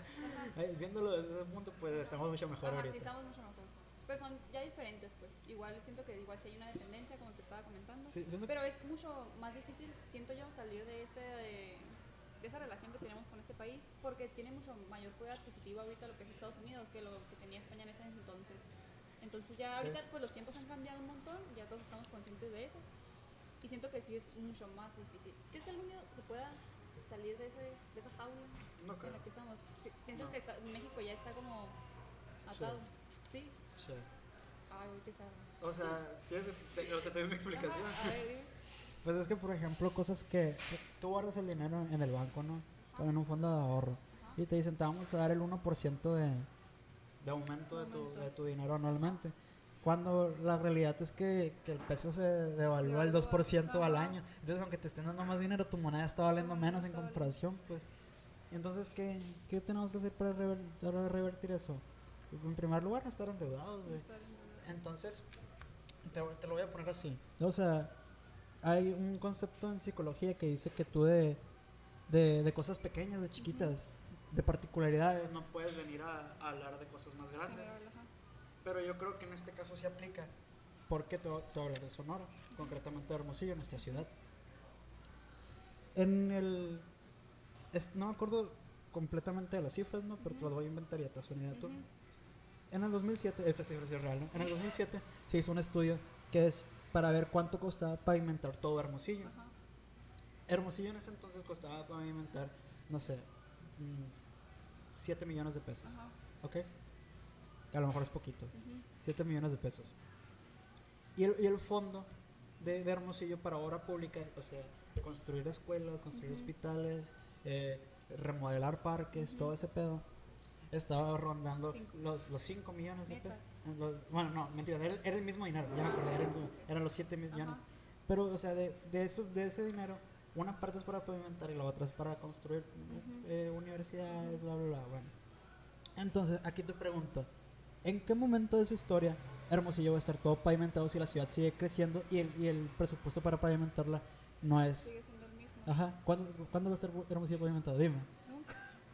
viéndolo desde ese punto, pues estamos mucho mejor Ajá, ahorita. sí, estamos mucho mejor. Pero son ya diferentes, pues. Igual siento que igual si hay una dependencia, como te estaba comentando. Sí, Pero es mucho más difícil, siento yo, salir de este de, de esa relación que tenemos con este país, porque tiene mucho mayor poder adquisitivo ahorita lo que es Estados Unidos que lo que tenía España en ese entonces. Entonces ya Sí. ahorita pues los tiempos han cambiado un montón, ya todos estamos conscientes de eso. Y siento que sí es mucho más difícil. ¿Crees que algún día se pueda salir de, ese, de esa jaula No en la que estamos? Sí, ¿Piensas No. que está- México ya está como atado? ¿Sí? Sí. Ay, qué. O sea, tienes, te- o sea, te doy una explicación. Ajá, a ver, dime. Pues es que, por ejemplo, cosas que que tú guardas el dinero en el banco, ¿no? O en un fondo de ahorro. Y te dicen, te vamos a dar el 1% de, de aumento de tu, Aumento. de tu dinero anualmente. Cuando la realidad es que, que el peso se devalúa el Devalúa, 2% al ajá. año. Entonces, aunque te estén dando más dinero, tu moneda está valiendo Ajá, menos en comparación, pues. Entonces, ¿qué, qué tenemos que hacer para, rever- para revertir eso? En primer lugar, no estar güey. Bien. Entonces, te, te lo voy a poner así. O sea, hay un concepto en psicología que dice que tú de, de, de cosas pequeñas, de chiquitas, de particularidades, no puedes venir a, a hablar de cosas más grandes. Pero yo creo que en este caso se aplica. Porque te, voy- te hablar de Sonora, concretamente de Hermosillo, nuestra ciudad. En el. es- no me acuerdo completamente de las cifras, ¿no? Pero te las voy a inventar y te idea tú. En el 2007, esta cifra sí es real, ¿no? En el 2007 se hizo un estudio que es para ver cuánto costaba pavimentar todo Hermosillo. Ajá. Hermosillo en ese entonces costaba pavimentar, no sé, 7 millones de pesos. Ajá. ¿Ok? Que a lo mejor es poquito. Ujú. 7 millones de pesos. Y el, y el fondo de, de Hermosillo para obra pública, o sea, construir escuelas, construir hospitales, eh, remodelar parques, todo ese pedo, estaba rondando Cinco. los, los 5 millones de pesos. Los- bueno, no, mentira, era, era el mismo dinero, ya me acordé, era el- eran los 7 millones. Ajá. Pero, o sea, de, de, eso, de ese dinero, una parte es para pavimentar y la otra es para construir Ujú. eh, universidades, bla, bla, bla. Bueno. Entonces, aquí te pregunto, ¿en qué momento de su historia Hermosillo va a estar todo pavimentado si la ciudad sigue creciendo y el, y el presupuesto para pavimentarla no es... Sigue siendo el mismo. Ajá, ¿cuándo, ¿cuándo va a estar Hermosillo pavimentado? Dime.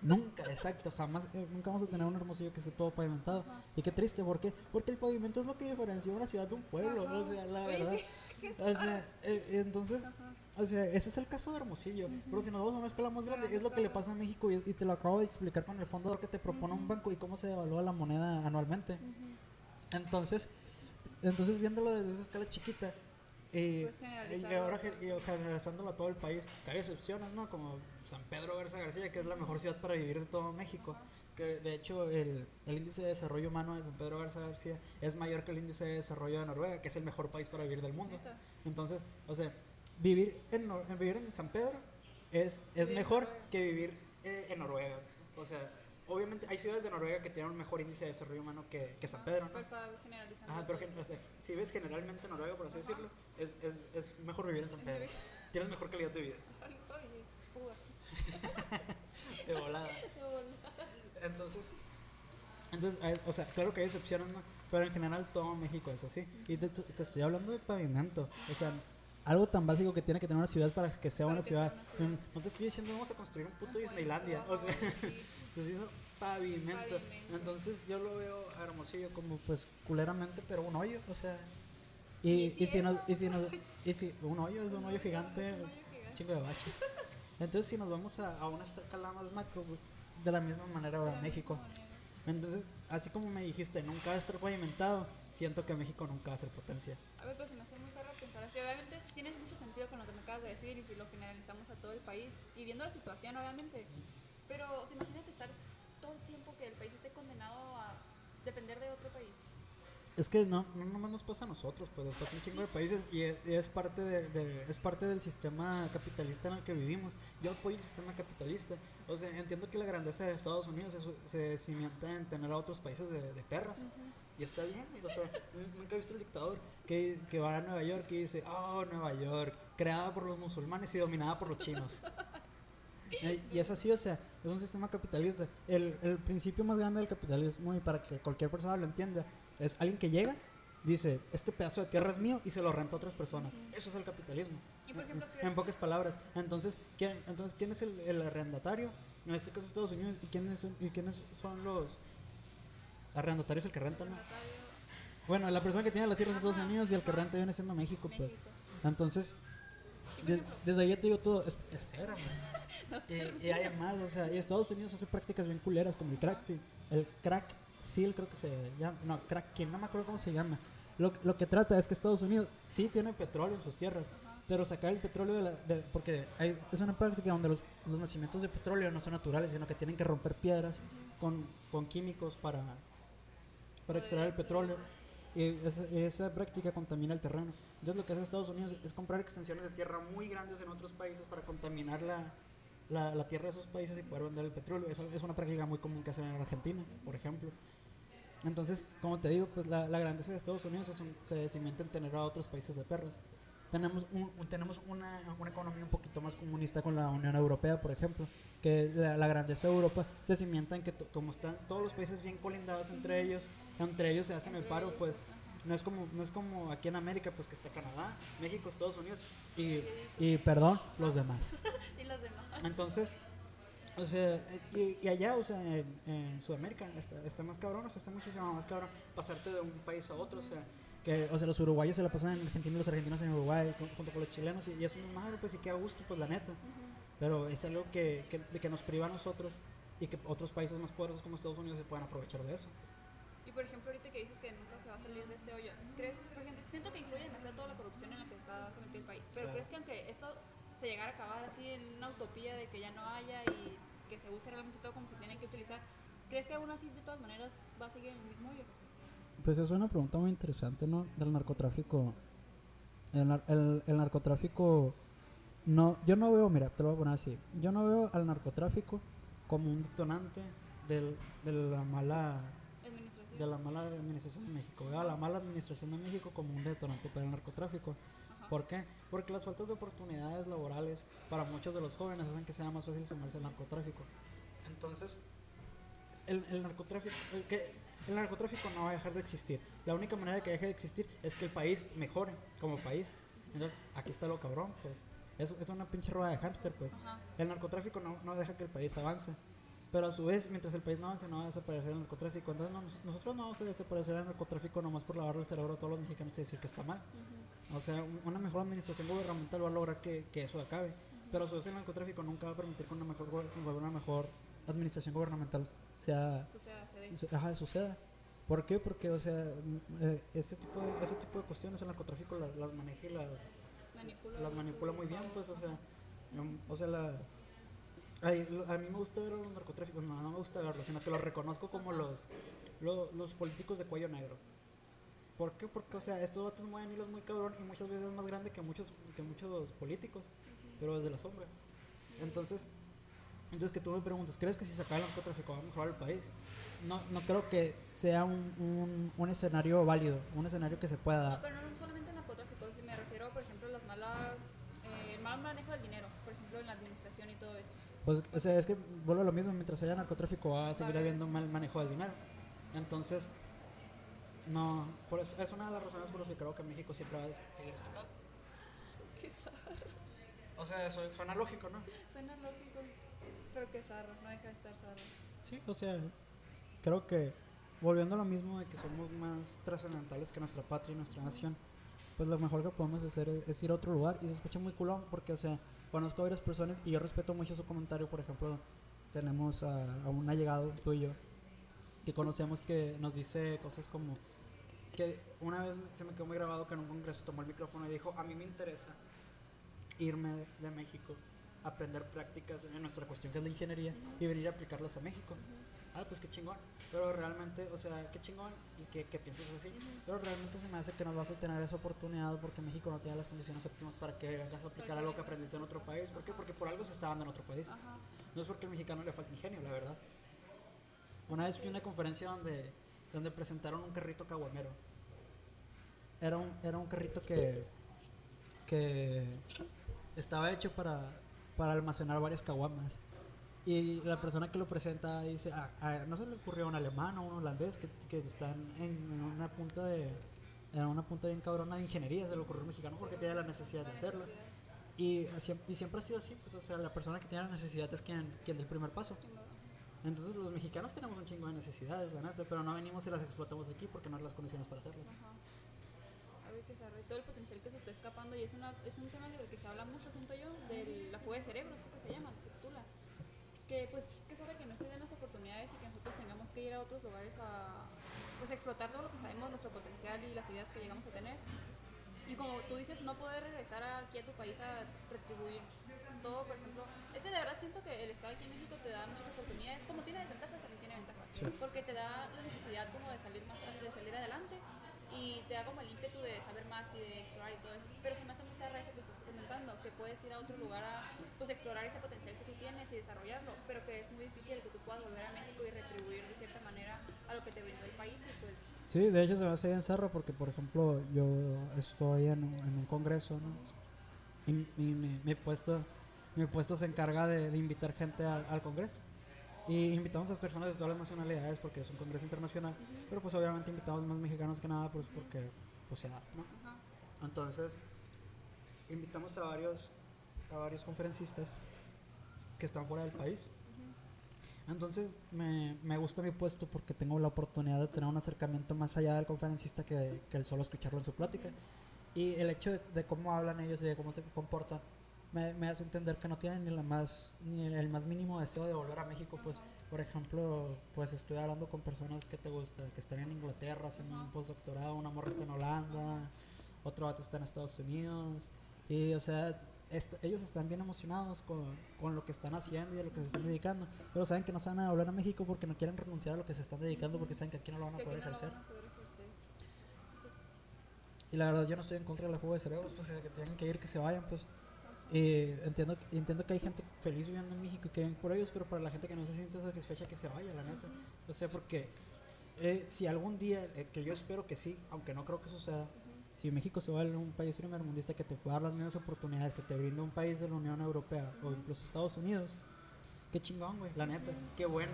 Nunca. Exacto, jamás, eh, nunca vamos a tener un Hermosillo que esté todo pavimentado. Ajá. Y qué triste, ¿por qué? Porque el pavimento es lo que diferencia una ciudad de un pueblo, Ajá. o sea, la Oye, verdad. sí, (laughs) ¿qué O sea, eh, entonces, Ajá. o sea, ese es el caso de Hermosillo. Pero si nos vamos a una escala más grande, Gran es lo que le pasa a México y, y te lo acabo de explicar con el fondo que te propone un banco y cómo se devalúa la moneda anualmente. Entonces, entonces viéndolo desde esa escala chiquita, eh, y ahora generalizándolo a todo el país, que hay excepciones, ¿no? Como San Pedro Garza García, que es la mejor ciudad para vivir de todo México. Que de hecho el, el índice de desarrollo humano de San Pedro Garza García es mayor que el índice de desarrollo de Noruega, que es el mejor país para vivir del mundo. Entonces, o sea, vivir en, Nor- vivir en San Pedro es, es Vivir mejor que vivir eh, en Noruega. O sea, obviamente hay ciudades de Noruega que tienen un mejor índice de desarrollo humano que, que San Pedro, ¿no? Estaba generalizando. Ajá, pero gen- o sea, si ves generalmente Noruega, por así Ajá. decirlo, es, es, es mejor vivir en San Pedro. (laughs) Tienes mejor calidad de vida. Ay, oye, fuga. (laughs) De volada. (laughs) Qué bola. Entonces, entonces o sea, claro que hay excepciones, ¿no? Pero en general todo México es así. Y te, te estoy hablando de pavimento. O sea, algo tan básico que tiene que tener una ciudad para que sea Para una que ciudad. sea una ciudad. Mm, No te estoy diciendo vamos a construir un puto Un Disneylandia. puente, O sea, sí. te estoy diciendo pavimento. Pavimento. Entonces yo lo veo a Hermosillo como pues culeramente, pero un hoyo. O sea. Y, Y y, si si es nos, y si nos, y si un hoyo es (laughs) un hoyo gigante, Es un hoyo gigante. chingo de baches. Entonces si nos vamos a, a una escala más macro, de la misma manera la México. Entonces, así como me dijiste, nunca va a estar pavimentado, siento que México nunca va a ser potencia. A ver, pero se me hace muy Obviamente tiene mucho sentido con lo que me acabas de decir y si lo generalizamos a todo el país y viendo la situación, obviamente. Pero o sea, imagínate estar todo el tiempo que el país esté condenado a depender de otro país. Es que no, no nomás nos pasa a nosotros, pues nos pasa a un chingo de países y es, y es parte de, de- es parte del sistema capitalista en el que vivimos. Yo apoyo el sistema capitalista. O sea, entiendo que la grandeza de Estados Unidos es- se cimienta en tener a otros países de, de perras. Y está bien, o sea, nunca he visto el dictador que, que va a Nueva York y dice, oh, Nueva York, creada por los musulmanes y dominada por los chinos. Y es así, o sea, es un sistema capitalista. El, el principio más grande del capitalismo, y para que cualquier persona lo entienda, es alguien que llega, dice, este pedazo de tierra es mío y se lo renta a otras personas. Ujú. Eso es el capitalismo. Y, por ejemplo, En- ¿crees en que- pocas palabras. Entonces, ¿quién, entonces, ¿quién es el, el arrendatario? En este caso Estados Unidos. ¿Y quiénes y quiénes son los arrendatarios? El que renta, ¿no? Bueno, la persona que tiene la tierra es Estados Unidos y el que renta viene siendo México, pues. Entonces, de- desde ahí ya te digo todo. es- espérame. (laughs) y, y hay más, o sea, y Estados Unidos hace prácticas bien culeras como el crack field. El crack field creo que se llama. No, crack no me acuerdo cómo se llama. Lo, lo que trata es que Estados Unidos sí tiene petróleo en sus tierras, pero sacar el petróleo de la. de- porque hay- es una práctica donde los, los nacimientos de petróleo no son naturales, sino que tienen que romper piedras con, con químicos para, para extraer el petróleo. Y esa, esa práctica contamina el terreno. Entonces lo que hace Estados Unidos es comprar extensiones de tierra muy grandes en otros países para contaminar la, la, la tierra de esos países y poder vender el petróleo. Eso es una práctica muy común que hacen en Argentina, por ejemplo. Entonces, como te digo, pues la, la grandeza de Estados Unidos es un- se cimienta en tener a otros países de perros. Tenemos, un, un- tenemos una, una economía un poquito más comunista con la Unión Europea, por ejemplo, que la, grandeza de Europa se cimienta en que como están todos los países bien colindados entre ellos, entre ellos se hacen el Entre paro, ellos, pues no es como no es como aquí en América, pues que está Canadá, México, Estados Unidos y, y perdón, los demás. (laughs) y los demás. Entonces, o sea, y, y allá, o sea, en, en Sudamérica está, está más cabrón, o sea, está muchísimo más cabrón pasarte de un país a otro, o sea, que, o sea, los uruguayos se la pasan en Argentina y los argentinos en Uruguay, con- junto con los chilenos, y, y es una madre, pues, y queda a gusto, pues, la neta. Ujú. Pero es algo que, que, de que nos priva a nosotros y que otros países más poderosos como Estados Unidos se puedan aprovechar de eso. Y por ejemplo, ahorita que dices que nunca se va a salir de este hoyo, ¿crees, por ejemplo, siento que influye demasiado toda la corrupción en la que está sometido el país, pero Claro. ¿crees que aunque esto se llegara a acabar así en una utopía de que ya no haya y que se use realmente todo como se tiene que utilizar, ¿crees que aún así de todas maneras va a seguir en el mismo hoyo? Pues es una pregunta muy interesante, ¿no? Del narcotráfico. El, el- el narcotráfico. No, yo no veo, mira, te lo voy a poner así. Yo no veo al narcotráfico como un detonante del, de la mala. De la mala administración de México. Veo a la mala administración de México como un detonante para el narcotráfico. Ajá. ¿Por qué? Porque las faltas de oportunidades laborales para muchos de los jóvenes hacen que sea más fácil sumarse al narcotráfico. Entonces, el, el narcotráfico, el, que, el narcotráfico no va a dejar de existir. La única manera de que deje de existir es que el país mejore como país. Entonces, aquí está lo cabrón, pues. Es, es una pinche rueda de hámster, pues. Ajá. El narcotráfico no, no deja que el país avance. Pero a su vez, mientras el país no avance, no va a desaparecer el narcotráfico. Entonces, no- nos- nosotros no vamos a desaparecer el narcotráfico nomás por lavarle el cerebro a todos los mexicanos y decir que está mal. Ujú. O sea, un- una mejor administración gubernamental va a lograr que, que eso acabe. Pero a su vez, el narcotráfico nunca va a permitir que una mejor, una mejor administración gubernamental sea, Suceda, se ajá, suceda. ¿Por qué? Porque, o sea, m- eh, ese, tipo de, ese tipo de cuestiones el narcotráfico las, las maneja y las, Manipula las manipula muy bien, pues, o sea, o sea, la, ay, lo- a mí me gusta ver a los narcotráficos, no, no me gusta verlos, sino que los reconozco como los, lo- los políticos de cuello negro. ¿Por qué? Porque, o sea, estos vatos mueven hilos muy cabrón y muchas veces es más grande que muchos, que muchos políticos, pero desde la sombra. Entonces, entonces que tú me preguntas, ¿crees que si se acaba el narcotráfico va a mejorar el país? No, no creo que sea un, un, un escenario válido, un escenario que se pueda No, dar. pero no solamente en narcotráfico, si me refiero, por ejemplo, a las malas, eh, el mal manejo del dinero, por ejemplo, en la administración y todo eso. Pues, o sea, es que vuelvo a lo mismo, mientras haya narcotráfico va a seguir habiendo eso. mal manejo del dinero. Entonces, no, por eso, es una de las razones por las que creo que México siempre va a seguir estancado. Qué zarro. O sea, eso suena lógico, ¿no? Suena lógico, pero qué zarro, no deja de estar zarro. Sí, o sea, creo que volviendo a lo mismo de que somos más trascendentales que nuestra patria y nuestra nación, pues lo mejor que podemos hacer es, es ir a otro lugar y se escucha muy culón porque, o sea, conozco a varias personas y yo respeto mucho su comentario, por ejemplo, tenemos a, un allegado, tú y yo, que conocemos que nos dice cosas como que una vez se me quedó muy grabado que en un congreso tomó el micrófono y dijo, a mí me interesa irme de México, aprender prácticas en nuestra cuestión que es la ingeniería y venir a aplicarlas a México. Ah, pues qué chingón. Pero realmente, o sea, qué chingón y que, que pienses así. Pero realmente se me hace que no vas a tener esa oportunidad porque México no tiene las condiciones óptimas para que vengas a aplicar algo que aprendiste en otro país. ¿Por qué? Porque por algo se está dando en otro país. Ajá. No es porque al mexicano le falta ingenio, la verdad. Una vez fui a una conferencia donde, donde presentaron un carrito caguamero. Era un, era un carrito que, que estaba hecho para, para almacenar varias caguamas. Y la persona que lo presenta dice, "Ah, ah, ¿no se le ocurrió a un alemán o un holandés que, que están en una punta de en una punta bien cabrona de ingeniería? Se le ocurrió a un mexicano porque tiene la necesidad de hacerlo. Y, y siempre ha sido así, pues, o sea, la persona que tiene la necesidad es quien, quien da el primer paso. Entonces los mexicanos tenemos un chingo de necesidades, la pero no venimos y las explotamos aquí porque no hay las condiciones para hacerlo. Ajá. A ver qué zarro. Y todo el potencial que se está escapando. Y es, una, es un tema del que se habla mucho, siento yo, de la fuga de cerebros, creo que se llama, que se titula. Que pues, que sabe que no se den las oportunidades y que nosotros tengamos que ir a otros lugares a pues, explotar todo lo que sabemos, nuestro potencial y las ideas que llegamos a tener. Y como tú dices, no poder regresar aquí a tu país a retribuir todo, por ejemplo. Es que de verdad siento que el estar aquí en México te da muchas oportunidades. Como tiene desventajas, también tiene ventajas. Sí. Porque te da la necesidad como de salir más, de salir adelante y te da como el ímpetu de saber más y de explorar y todo eso. Pero se me hace muy zarra eso que estás comentando, que puedes ir a otro lugar a pues, explorar ese potencial que tú tienes y desarrollarlo, pero que es muy difícil que tú puedas volver a México y retribuir de cierta manera a lo que te brindó el país y pues Sí, de hecho se me hace bien cerro porque, por ejemplo, yo estoy en un, en un congreso, ¿no? Y, y mi, mi puesto, mi puesto se encarga de, invitar gente al congreso. Y invitamos a personas de todas las nacionalidades porque es un congreso internacional. Pero pues obviamente invitamos más mexicanos que nada pues porque pues se da, ¿no? ajá, Entonces, invitamos a varios, a varios conferencistas que están fuera del país. Entonces, me, me gusta mi puesto porque tengo la oportunidad de tener un acercamiento más allá del conferencista que, que el solo escucharlo en su plática. Y el hecho de, de cómo hablan ellos y de cómo se comportan me, me hace entender que no tienen ni la más ni el más mínimo deseo de volver a México pues por ejemplo pues estoy hablando con personas que te gusta que están en Inglaterra haciendo un postdoctorado una morra está en Holanda otro vato está en Estados Unidos y o sea est- ellos están bien emocionados con, con lo que están haciendo y a lo que se están dedicando pero saben que no se van a volver a México porque no quieren renunciar a lo que se están dedicando porque saben que aquí no lo van a poder no ejercer. y la verdad yo no estoy en contra de la fuga de cerebros, pues que tienen que ir, que se vayan, pues. Y entiendo, entiendo que hay gente feliz viviendo en México y que ven por ellos, pero para la gente que no se siente satisfecha que se vaya, la neta. O sea, porque eh, si algún día, eh, que yo espero que sí, aunque no creo que suceda, si México se vuelve un país primermundista que te pueda dar las mismas oportunidades que te brinda un país de la Unión Europea o incluso Estados Unidos, qué chingón, güey, la neta, qué bueno.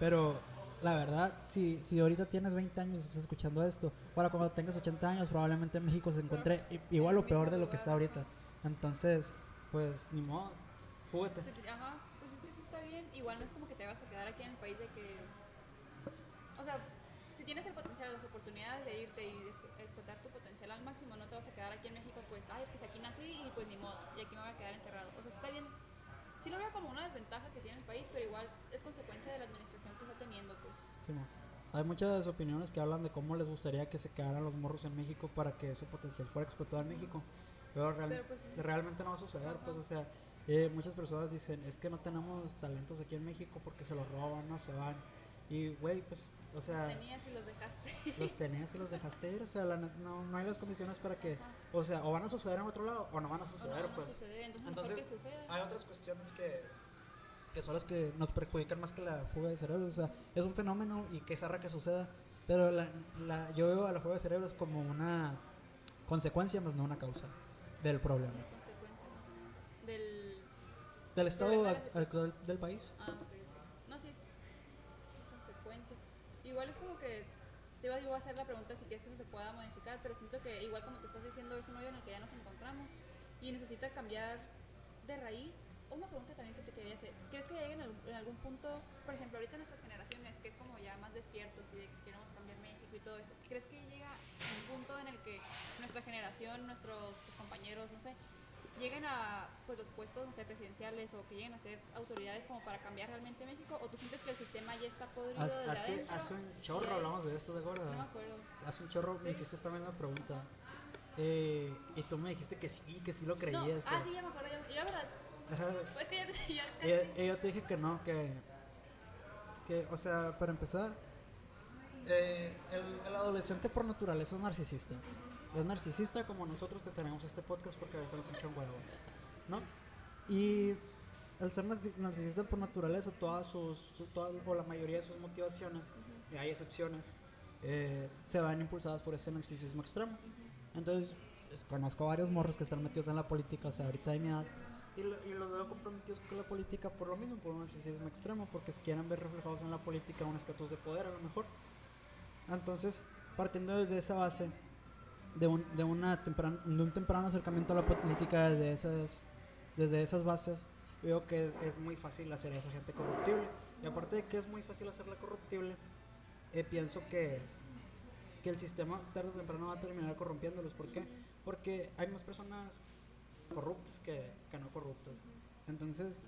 Pero la verdad, si, si ahorita tienes 20 años y estás escuchando esto, para cuando tengas 80 años, probablemente México se encuentre igual o peor de lo que está ahorita. Entonces, pues, ni modo, fúgate. Ajá, pues es que sí está bien. Igual no es como que te vas a quedar aquí en el país de que. O sea, si tienes el potencial, las oportunidades de irte y de explotar tu potencial al máximo, no te vas a quedar aquí en México, pues, ay, pues aquí nací y pues ni modo, y aquí me voy a quedar encerrado. O sea, está bien. Sí lo veo como una desventaja que tiene el país, pero igual es consecuencia de la administración que está teniendo, pues. Sí. Hay muchas opiniones que hablan de cómo les gustaría que se quedaran los morros en México para que su potencial fuera explotado en México. Pero, real- Pero, pues, realmente no va a suceder, pues, o sea, eh, muchas personas dicen, es que no tenemos talentos aquí en México porque se los roban, no se van. Y, güey, pues, o sea, Los tenías y los dejaste. los tenías y los dejaste ir, o sea, la no, no hay las condiciones para que, o sea, o van a suceder en otro lado o no van a no, suceder, no va a pues. suceder, entonces, Entonces, mejor que suceda. Hay otras cuestiones que, que son las que nos perjudican más que la fuga de cerebros. O sea, es un fenómeno y que zarra que suceda. Pero la, la- yo veo a la fuga de cerebros como una consecuencia, más no una causa del problema. consecuencia más o menos, del Del estado de actual del país. Ah, ok, ok. No, sí, es consecuencia. Igual es como que te iba yo a hacer la pregunta si quieres que eso se pueda modificar, pero siento que igual como te estás diciendo es un hoyo en el que ya nos encontramos y necesita cambiar de raíz. Una pregunta también que te quería hacer. ¿Crees que lleguen en, algún punto, por ejemplo, ahorita nuestras generaciones, que es como ya más despiertos y de que queremos México y todo eso, ¿crees que llega un punto en el que nuestra generación, nuestros pues, compañeros, no sé, lleguen a pues, los puestos, no sé, presidenciales o que lleguen a ser autoridades como para cambiar realmente México? ¿O tú sientes que el sistema ya está podrido Hace, desde hace, hace un chorro hablamos de esto, ¿de acuerdo? No me acuerdo. Hace un chorro me Sí. hiciste esta misma pregunta. Eh, y tú me dijiste que sí, que sí lo No, creías. ah, que- sí, ya me acuerdo. Yo, yo la verdad, pues que ya, (laughs) ya Y, y yo te dije que no, que, que o sea, para empezar, eh, el, el adolescente por naturaleza es narcisista. Es narcisista como nosotros que tenemos este podcast porque a veces nos echan huevo, ¿no? Y el ser narci- narcisista por naturaleza, todas sus, su- todas, o la mayoría de sus motivaciones, y hay excepciones, eh, se van impulsadas por ese narcisismo extremo. Entonces, conozco varios morros que están metidos en la política, o sea, ahorita de mi edad, y, lo- y los veo comprometidos con la política por lo mismo, por un narcisismo extremo, porque quieren ver reflejados en la política un estatus de poder a lo mejor. Entonces, partiendo desde esa base, de un, de una tempran- de un temprano acercamiento a la política desde esas, desde esas bases, veo que es, es muy fácil hacer a esa gente corruptible. Y aparte de que es muy fácil hacerla corruptible, eh, pienso que, que el sistema tarde o temprano va a terminar corrompiéndolos. ¿Por qué? Porque hay más personas corruptas que, que no corruptas. Entonces,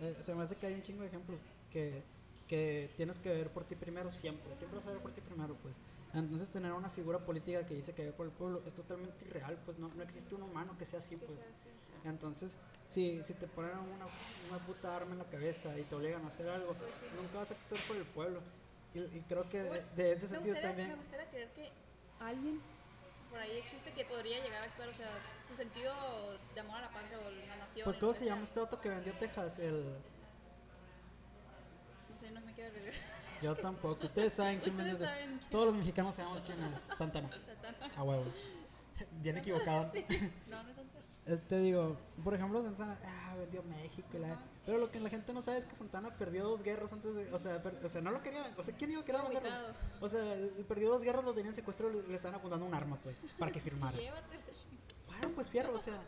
eh, se me hace que hay un chingo de ejemplos que, que tienes que ver por ti primero siempre. Siempre vas a ver por ti primero, pues. Entonces, tener una figura política que dice que ve por el pueblo es totalmente irreal, pues no, no existe un humano que sea así, que pues. sea así. Entonces, si, si te ponen una, una puta arma en la cabeza y te obligan a hacer algo, Pues sí. nunca vas a actuar por el pueblo. Y, y creo que de, Bueno, de ese Me sentido gustaría, también. me gustaría creer que alguien por ahí existe que podría llegar a actuar, o sea, su sentido de amor a la patria o la nación. Pues, ¿cómo se que llama este auto que vendió Texas? El. Sé, no me quiero. (laughs) Yo tampoco. Ustedes saben quién Ustedes vende. saben Todos los mexicanos sabemos quién es. Santana. A huevos. Bien equivocado. (laughs) No, no es Santana. Te digo, por ejemplo, Santana ah, vendió México. y la-. Pero lo que la gente no sabe es que Santana perdió dos guerras antes de. O sea, per- o sea no lo quería. O sea, ¿quién iba a querer venderlo? O sea, perdió dos guerras, lo tenían secuestro y le estaban apuntando un arma, pues, para que firmara. (laughs) Llévatelo. Claro, pues fierro, o sea,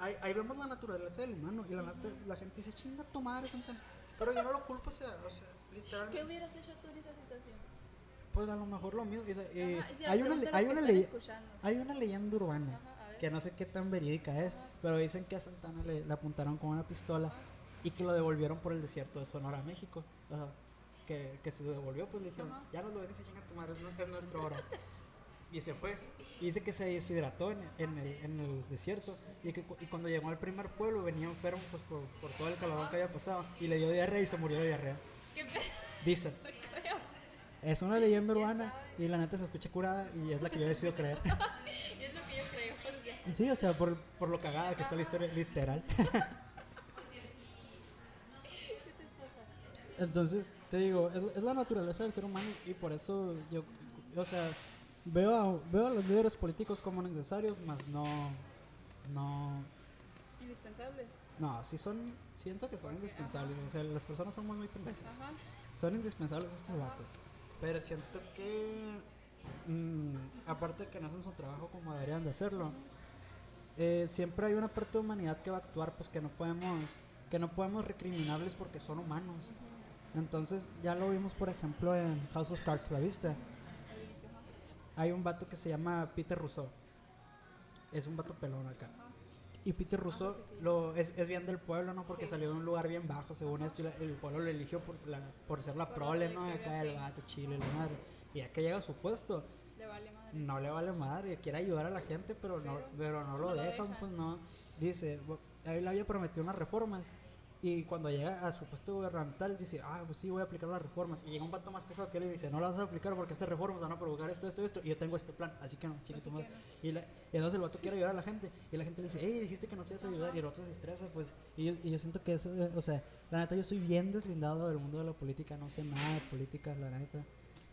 ahí, ahí vemos la naturaleza del humano y la, neta- la gente dice, chinga tu madre, Santana. Pero yo no lo culpo, o sea, o sea, ¿Qué hubieras hecho tú en esa situación? Pues a lo mejor lo mismo. eh, Ajá, si hay, una, a hay, una ley- hay una leyenda urbana Ajá, a que no sé qué tan verídica es, pero dicen que a Santana le, le apuntaron con una pistola y que lo devolvieron por el desierto de Sonora, México. O sea, que, que se devolvió, pues le dijeron, Ajá. ya nos lo ven y chinga tu madre, es, nu- es nuestro oro. (laughs) Y se fue. Y dice que se deshidrató en, en el, en el desierto. Y que y cuando llegó al primer pueblo venía enfermo pues, por, por todo el calor que había pasado. Y le dio diarrea y se murió de diarrea. ¿Qué? Dicen. (laughs) Es una leyenda urbana y la neta se escucha curada y es la que yo decido creer. (laughs) Y es lo que yo creo. o sea, Sí, o sea, por, por lo cagada que está la historia, literal. (laughs) Entonces, te digo, es, es la naturaleza del ser humano y por eso yo, o sea, veo a, veo a los líderes políticos como necesarios, más no, no, Indispensable. No, sí son, siento que son indispensables, o sea, las personas son muy, muy pendejas. Ajá. Son indispensables estos vatos. Pero siento que, mm, aparte de que no hacen su trabajo como deberían de hacerlo, eh, siempre hay una parte de humanidad que va a actuar, pues que no podemos, que no podemos recriminarles porque son humanos. Entonces, ya lo vimos, por ejemplo, en House of Cards, ¿la viste? Hay un vato que se llama Peter Rousseau. Es un vato pelón acá. Y Peter Russo sí. lo, es, es bien del pueblo, ¿no? Porque Sí. salió de un lugar bien bajo, según esto, y la- el pueblo lo eligió por, la, por ser la Por prole, ¿no? trayectoria, Acá el sí. vato, chile, la madre. Y ya que llega a su puesto, Le vale madre. no le vale madre, quiere ayudar a la gente, pero no, Pero no lo lo dejan, pues no. Dice, él había prometido unas reformas. Y cuando llega a su puesto gubernamental, dice, ah, pues sí, voy a aplicar las reformas. Y llega un vato más pesado que él y dice, no las vas a aplicar porque estas reformas van a provocar esto, esto, esto. Y yo tengo este plan, así que no, que madre. Y, la- y entonces el vato quiere ayudar a la gente. Y la gente le dice, hey, dijiste que nos ibas a ayudar. Ajá. Y el otro se estresa, pues. Y yo, y yo siento que eso, eh, o sea, la neta, yo estoy bien deslindado del mundo de la política. No sé nada de política, la neta.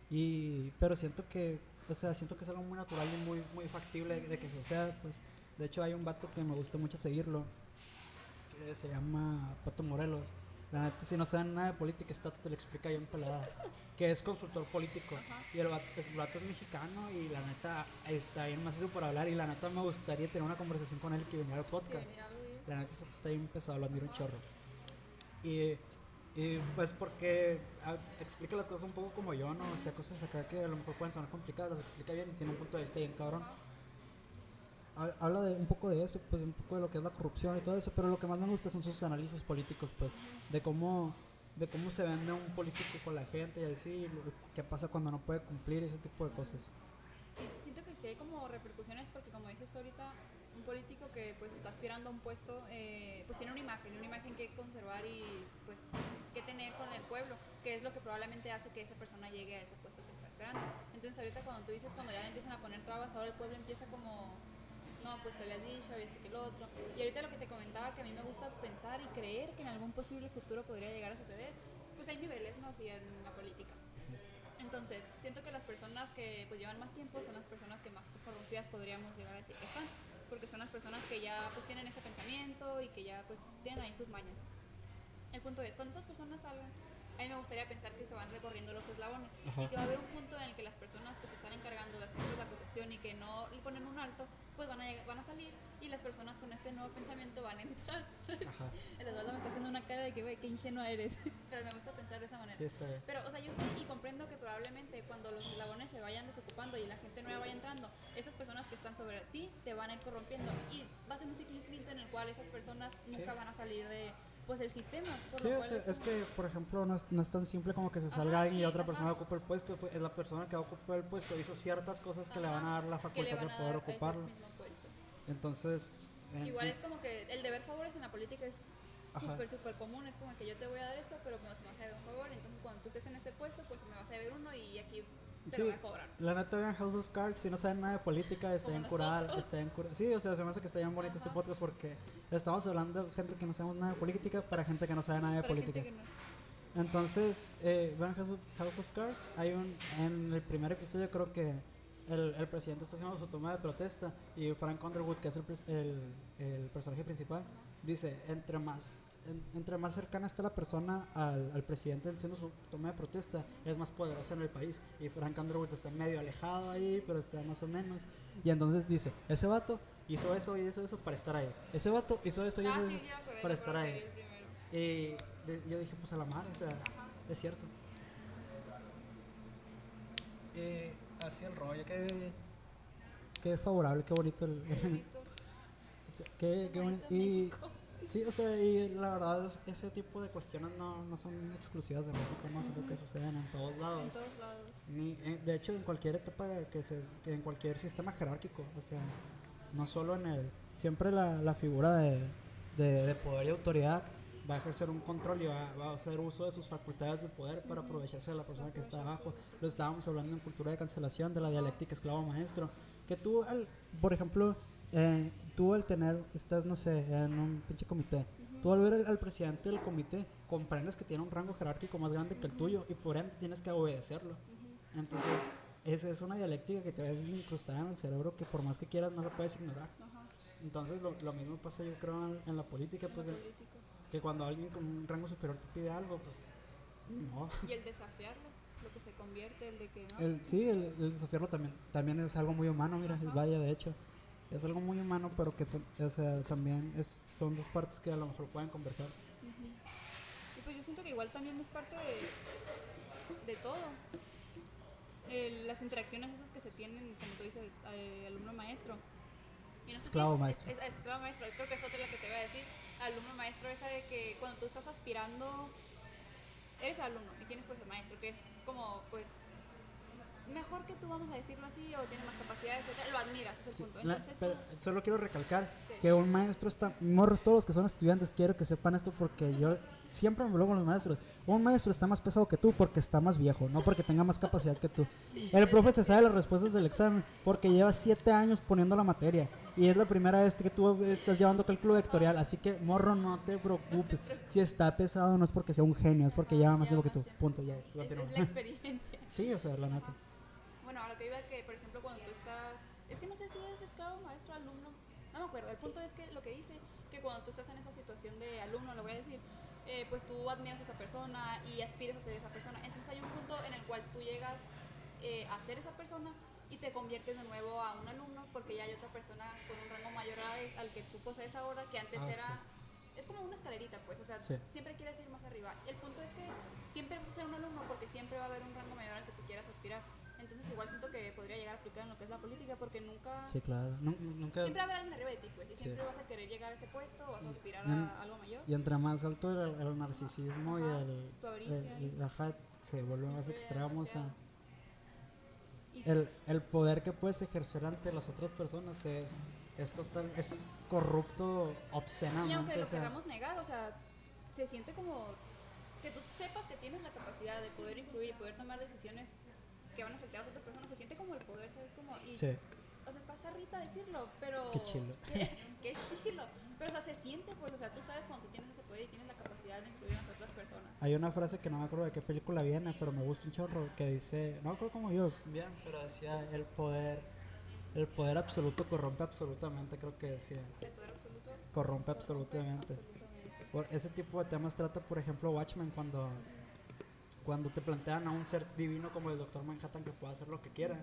Y, pero siento que, o sea, siento que es algo muy natural y muy, muy factible de que suceda, pues. De hecho, hay un vato que me gusta mucho seguirlo, se llama Pato Morelos. La neta, si no saben nada de política, esta te lo explica bien pelada. Que es consultor político. Ajá. Y el vato, el vato es mexicano y la neta está bien macizo por hablar. Y la neta me gustaría tener una conversación con él que viniera al podcast. La neta está- bien pesado, lo admiro un chorro. Y, y, pues porque ah, explica las cosas un poco como yo, ¿no? O sea, cosas acá que a lo mejor pueden sonar complicadas, las explica bien y tiene un punto de vista bien cabrón. Ha- Habla de un poco de eso, pues un poco de lo que es la corrupción y todo eso, pero lo que más me gusta son sus análisis políticos, pues, de cómo de cómo se vende un político con la gente y así, qué pasa cuando no puede cumplir ese tipo de cosas. Y siento que sí hay como repercusiones porque como dices tú ahorita, un político que pues está aspirando a un puesto, eh, pues tiene una imagen, una imagen que conservar y pues que tener con el pueblo, que es lo que probablemente hace que esa persona llegue a ese puesto que está esperando. Entonces ahorita cuando tú dices cuando ya le empiezan a poner trabas, ahora el pueblo empieza como, no, pues te habías dicho y este que el otro. Y ahorita lo que te comentaba que a mí me gusta pensar y creer que en algún posible futuro podría llegar a suceder, pues hay niveles, ¿no? Sí, en la política. Entonces, siento que las personas que pues llevan más tiempo son las personas que más pues, corrompidas podríamos llegar a decir que están, porque son las personas que ya pues tienen ese pensamiento y que ya pues tienen ahí sus mañas. El punto es, cuando esas personas salgan, a mí me gustaría pensar que se van recorriendo los eslabones Ajá. y que va a haber un punto en el que las personas que se están encargando de hacer pues, la corrupción y que no le ponen un alto, pues van a, van a salir y las personas con este nuevo pensamiento van a entrar. Ajá. (laughs) El Eduardo me está haciendo una cara de que, güey, qué ingenua eres, (laughs) pero me gusta pensar de esa manera. Sí, está bien. Pero, o sea, yo sé y comprendo que probablemente cuando los eslabones se vayan desocupando y la gente nueva vaya entrando, esas personas que están sobre ti te van a ir corrompiendo y va a ser un ciclo infinito en el cual esas personas nunca Sí. van a salir de, pues, del sistema. Por Sí, lo cual es que, por ejemplo, no es, no es tan simple como que se salga Ajá, y sí, otra ajá. persona ocupe el puesto. pues, Es la persona que va a ocupar el puesto hizo ciertas cosas que le van a dar la facultad de poder ocuparlo. mismo. Entonces, en- Igual es como que el deber favores en la política es súper, súper común. Es como que yo te voy a dar esto, pero me vas a deber un favor. Entonces, cuando tú estés en este puesto, pues me vas a deber uno y aquí te lo Sí, voy a cobrar. la neta vean House of Cards, si no saben nada de política, está bien curada, está bien curada. Sí, o sea, se me hace que está bien bonito este Ajá. podcast porque estamos hablando de gente que no sabemos nada de política para gente que no sabe nada de Para política. gente que no. Entonces, eh, vean House of, House of Cards, hay un, en el primer episodio creo que el, el presidente está haciendo su toma de protesta y Frank Underwood, que es el, el, el personaje principal, dice, entre más, en- entre más cercana está la persona al, al presidente haciendo su toma de protesta, es más poderosa en el país. Y Frank Underwood está medio alejado ahí, pero está más o menos. Y entonces dice, ese vato hizo eso y hizo eso para estar ahí. Ese vato hizo eso y Ah, sí, eso ya, pero para estar ahí. Y de- yo dije, pues a la madre, o sea, Ajá. es cierto. Eh, así el rollo, qué, qué favorable, qué bonito el, Qué bonito. (laughs) Qué, qué bonito y México. Sí, o sea, y la verdad es, ese tipo de cuestiones no, no son exclusivas de México, no siento que suceden en todos lados. En todos lados. Ni, eh, de hecho, en cualquier etapa que se, en cualquier sistema jerárquico, o sea, no solo en el, siempre la, la figura de, de, de poder y autoridad va a ejercer un control y va, va a hacer uso de sus facultades de poder para aprovecharse de la persona que está abajo. Lo estábamos hablando en cultura de cancelación, de la dialéctica esclavo maestro, que tú, al, por ejemplo, eh, tú al tener, estás, no sé, en un pinche comité, tú al ver al, presidente del comité, comprendes que tiene un rango jerárquico más grande que el tuyo y por ende tienes que obedecerlo. Entonces, esa es una dialéctica que te ves incrustada en el cerebro que por más que quieras no la puedes ignorar. Entonces, lo, lo mismo pasa yo creo en, en la política, pues, de- que cuando alguien con un rango superior te pide algo, pues, modo. Y el desafiarlo, lo que se convierte, el de que no. El, sí, el, el desafiarlo también, también es algo muy humano, mira, el Ajá. vaya, de hecho. Es algo muy humano, pero que o sea, también es, son dos partes que a lo mejor pueden converger. Y pues yo siento que igual también es parte de, de todo. Las interacciones esas que se tienen, como tú dices, eh, alumno-maestro. Y no sé si Esclavo es- maestro. Es, es- esclavo maestro, creo que es otra la que te voy a decir. Alumno-maestro, esa de que cuando tú estás aspirando, eres alumno y tienes pues el maestro, que es como pues mejor que tú, vamos a decirlo así, o tiene más capacidades, etcétera, lo admiras, ese es el punto. La- Entonces pero tú, solo quiero recalcar ¿Qué? que un maestro está, morros todos los que son estudiantes, quiero que sepan esto porque yo siempre me hablo con los maestros. Un maestro está más pesado que tú porque está más viejo, no porque tenga más capacidad que tú. El profe se sabe las respuestas del examen porque lleva siete años poniendo la materia y es la primera vez que tú estás llevando cálculo vectorial, así que morro no te preocupes. Si está pesado no es porque sea un genio, es porque lleva más tiempo que tú. Punto, ya. es, es la (laughs) experiencia. Sí, o sea, la neta. Bueno, a lo que iba que, por ejemplo, cuando tú estás. Es que no sé si es esclavo, maestro, alumno. No me acuerdo. El punto es que lo que dice, que cuando tú estás en esa situación de alumno, lo voy a decir, eh, pues tú admiras a esa persona y aspiras a ser esa persona. Entonces hay un punto en el cual tú llegas eh, a ser esa persona y te conviertes de nuevo a un alumno porque ya hay otra persona con un rango mayor al, al que tú posees ahora, que antes Ah, era. Es como una escalerita, pues, o sea, Sí. siempre quieres ir más arriba. El punto es que siempre vas a ser un alumno porque siempre va a haber un rango mayor al que tú quieras aspirar. Entonces igual siento que podría llegar a aplicar en lo que es la política porque nunca... Sí, claro. Nu- nunca, Siempre va a haber alguien arriba de ti, pues, y Sí. siempre vas a querer llegar a ese puesto, vas a aspirar Mm. a algo mayor. Y entre más alto el, el narcisismo Ajá, y el, el- y- ajá, se vuelve más extremo. O sea. Y el, el poder que puedes ejercer ante las otras personas es, es total, es corrupto Y obscenamente. aunque o lo sea, queramos negar, o sea, se siente como que tú sepas que tienes la capacidad de poder influir y poder tomar decisiones que van a afectar a otras personas, se siente como el poder, ¿sabes? Como, y, sí, O sea, está zarrita decirlo, pero... Qué chilo. (laughs) Qué, qué chilo. Pero, o sea, se siente, pues, o sea, tú sabes cuando tú tienes ese poder y tienes la capacidad de influir en las otras personas. hay una frase que no me acuerdo de qué película viene, pero me gusta un chorro, que dice, no me acuerdo cómo yo, bien, pero decía, el poder, el poder absoluto corrompe absolutamente, creo que decía, El poder absoluto. corrompe corrompe absolutamente. absolutamente. Por ese tipo de temas trata, por ejemplo, Watchmen cuando, cuando te plantean a un ser divino como el Doctor Manhattan que puede hacer lo que quiera.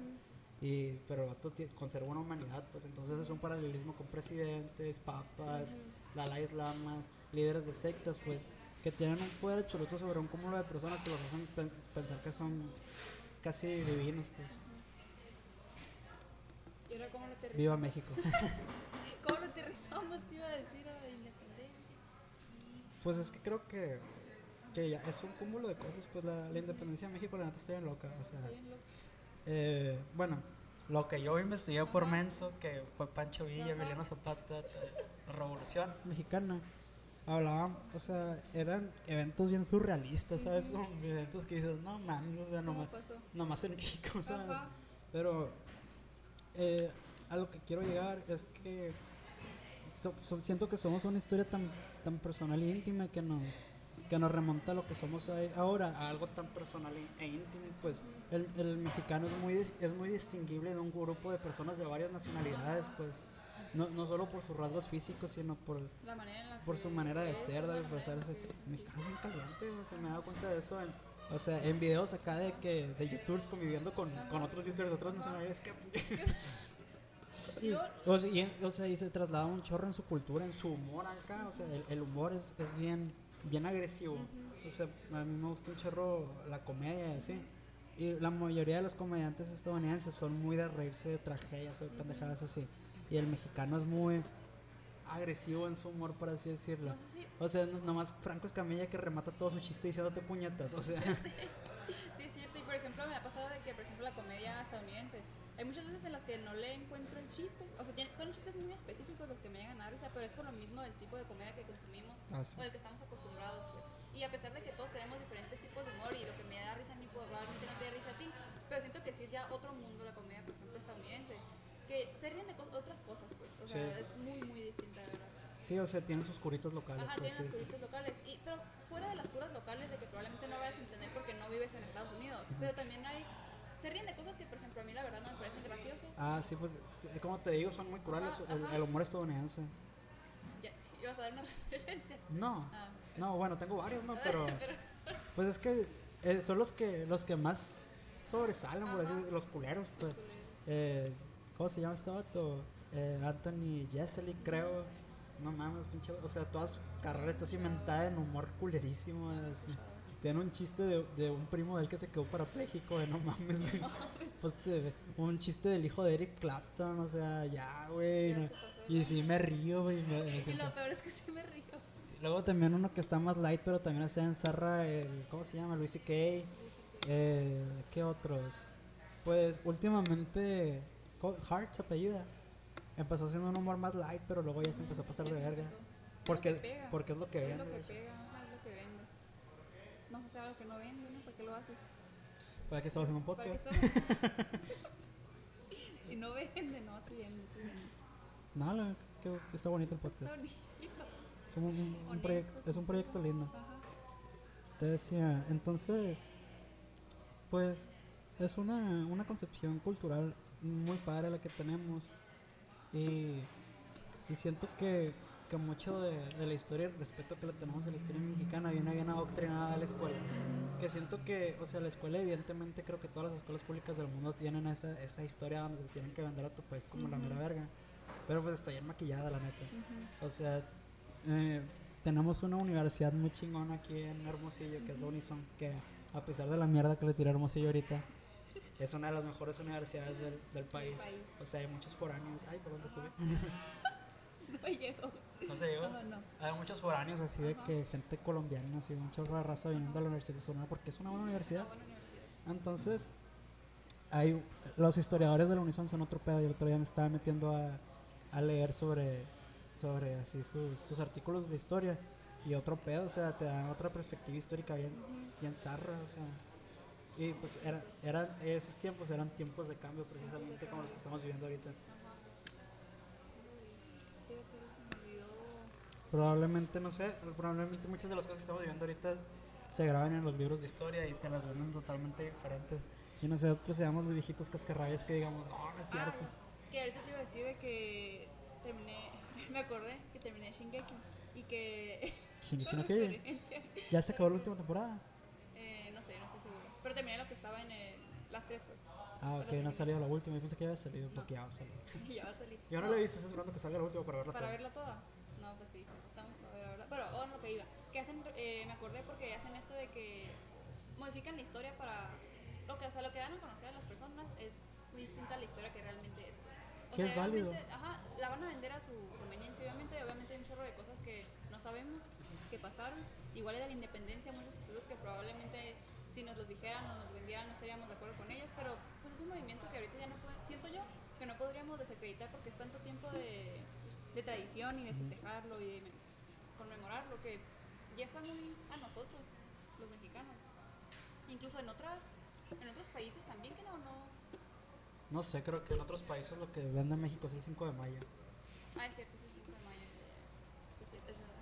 Y, pero el vato conserva una humanidad, pues entonces es un paralelismo con presidentes, papas, Dalai Lamas, líderes de sectas, pues que tienen un poder absoluto sobre un cúmulo de personas que los hacen pen- pensar que son casi divinos, pues. ¿Y ahora cómo lo aterrizamos? Viva México. (laughs) ¿Cómo lo aterrizamos? Te iba a decir a la independencia. Pues es que creo que, que ya es un cúmulo de cosas, pues la, la independencia de México, la neta está bien loca, o sea, Está bien loco. eh, bueno, lo que yo investigué por. Menso, que fue Pancho Villa. Emiliano Zapata, eh, la Revolución Mexicana, hablaban, o sea, eran eventos bien surrealistas, ¿sabes? Como eventos que dices, no mames, o sea, ¿Cómo nomás, nomás en México, ¿sabes? Ajá. Pero eh, a lo que quiero llegar es que so- so- siento que somos una historia tan, tan personal e íntima que nos, que nos remonta a lo que somos ahora, a algo tan personal e íntimo. Pues el, el mexicano es muy, es muy distinguible de un grupo de personas de varias nacionalidades, pues no, no solo por sus rasgos físicos, sino por, La manera por su manera de ser, de expresarse. mexicano bien caliente, o sea, me he dado cuenta de eso. En, o sea, en videos acá de que de youtubers conviviendo con, con otros youtubers de otras nacionalidades que (laughs) o sea, y, o sea, y se traslada un chorro en su cultura, en su humor acá. O sea, el, el humor es, es bien, bien agresivo. O sea, a mí me gusta un chorro la comedia y así. Y la mayoría de los comediantes estadounidenses son muy de reírse de tragedias o de pendejadas así. Y el mexicano es muy. agresivo en su humor, por así decirlo. No sé si O sea, no- nomás Franco Escamilla que remata todo su chiste diciéndote puñetas. O sea, (laughs) Sí, es cierto. Y por ejemplo, me ha pasado de que, por ejemplo, la comedia estadounidense, hay muchas veces en las que no le encuentro el chiste. O sea, tiene- son chistes muy específicos los que me llegan a dar risa, pero es por lo mismo del tipo de comedia que consumimos Ah, sí. o del que estamos acostumbrados, pues. Y a pesar de que todos tenemos diferentes tipos de humor y lo que me da risa a mí pues, probablemente no te dé risa a ti, pero siento que sí es ya otro mundo la comedia, por ejemplo, estadounidense, que se ríen de co- otras cosas, pues. O sea, Sí. es muy, muy distinta, de verdad. sí, o sea, tienen sus curitos locales. Ajá, por tienen así las decirlo. curitas locales. Y, pero fuera de las curas locales de que probablemente no vayas a entender porque no vives en Estados Unidos. Pero también hay. Se ríen de cosas que, por ejemplo, a mí la verdad no me parecen graciosas. Ah, sí, pues, eh, como te digo, son muy crueles Ajá, el, ajá. el humor estadounidense. Ya, ibas a dar una (laughs) referencia. No, Ah, no, bueno, tengo varios, ¿no? (laughs) Pero, pues es que eh, son los que los que más sobresalen, por decirlo, los culeros. Pues. culeros. Eh, ¿Cómo se llama este vato? Eh, Anthony Jesely, creo. No mames, pinche. O sea, toda su carrera está cimentada en humor culerísimo. No. Tiene un chiste de, de un primo de él que se quedó parapléjico, eh, no mames, güey. Pues te- un chiste del hijo de Eric Clapton, o sea, ya, güey. No- Y ¿no? sí me río, güey. me- (laughs) Y lo peor es que sí me río. Sí, Luego también uno que está más light, pero también se enzarra el. ¿Cómo se llama? Luis C.K. Eh, ¿Qué otros? Pues últimamente. Hart se apellida. Empezó haciendo un humor más light, pero luego ya se empezó a pasar de verga. Es Porque, lo que pega. porque es lo que Es lo que pega, ajá, es lo que vende. Sabe algo que no vende, ¿no? ¿Para qué lo haces? ¿Para qué estaba haciendo un ¿Para qué podcast? (laughs) si no vende, no, sí vende, sí vende. No, la que, que está bonito el podcast. Es un, un- un proyecto, es un proyecto lindo. Ajá. Te decía, entonces, pues es una, una concepción cultural muy padre la que tenemos y, y siento que, que mucho de, de la historia, el respeto que le tenemos a la historia mexicana viene bien adoctrinada de la escuela. Que siento que, o sea, la escuela evidentemente creo que todas las escuelas públicas del mundo tienen esa, esa historia donde te tienen que vender a tu país como la Ujú. mera verga. Pero pues está bien maquillada la neta. Ujú. O sea, eh, tenemos una universidad muy chingona aquí en Hermosillo, que es la Unison, que a pesar de la mierda que le tira Hermosillo ahorita, es una de las mejores universidades del, del país. país. O sea, hay muchos foráneos. Ay, perdón, te. (laughs) No llegó. ¿No te digo? No, no. Hay muchos foráneos así de Ajá. que gente colombiana, así, mucha raza viniendo a la Universidad de Sonora porque es una buena universidad. Una buena universidad. Entonces, hay, los historiadores de la Unison son otro pedo. Y el otro día me estaba metiendo a, a leer sobre, sobre así sus, sus artículos de historia. Y otro pedo, o sea, te dan otra perspectiva histórica bien, bien zarra, o sea. Y pues era, eran, esos tiempos eran tiempos de cambio precisamente como los que estamos viviendo ahorita. Ajá. ¿Qué iba a ser? Se me olvidó. Probablemente, no sé, probablemente muchas de las cosas que estamos viviendo ahorita se graban en los libros de historia y te las venden totalmente diferentes. Y nosotros seamos los viejitos cascarrabias que digamos, no, no es cierto. Ah, que ahorita te iba a decir de que terminé, (laughs) me acordé que terminé Shingeki y que (laughs) Shingeki no Ya se acabó la última temporada. eh, no sé, no estoy segura, pero terminé lo que estaba en el- las tres pues, Ah, ok, no ha salido la última. Yo pensé que ya había salido porque (laughs) ya va a salir. y ya va a salir. Yo no la he visto, estoy esperando que salga la última para verla Para toda. verla toda. No, pues sí, estamos a ver ahora. Pero ahora lo que iba, que hacen, eh, me acordé porque hacen esto de que modifican la historia para lo que, o sea, lo que dan a conocer a las personas es muy distinta a la historia que realmente es. Pues. O sea, es válido. obviamente, Ajá, la van a vender a su conveniencia, obviamente, obviamente hay un chorro de cosas que no sabemos que pasaron. Igual de la independencia, muchos sucesos que probablemente si nos los dijeran o nos vendieran no estaríamos de acuerdo con ellos, pero pues es un movimiento que ahorita ya no puede, siento yo que no podríamos desacreditar porque es tanto tiempo de, de tradición y de festejarlo y de me- conmemorarlo que ya está muy a nosotros, los mexicanos. Incluso en otras en otros países también que no, no. No sé, creo que en otros países lo que vende México es el 5 de mayo. Ah, es cierto, es el 5 de mayo. Sí, sí, es verdad.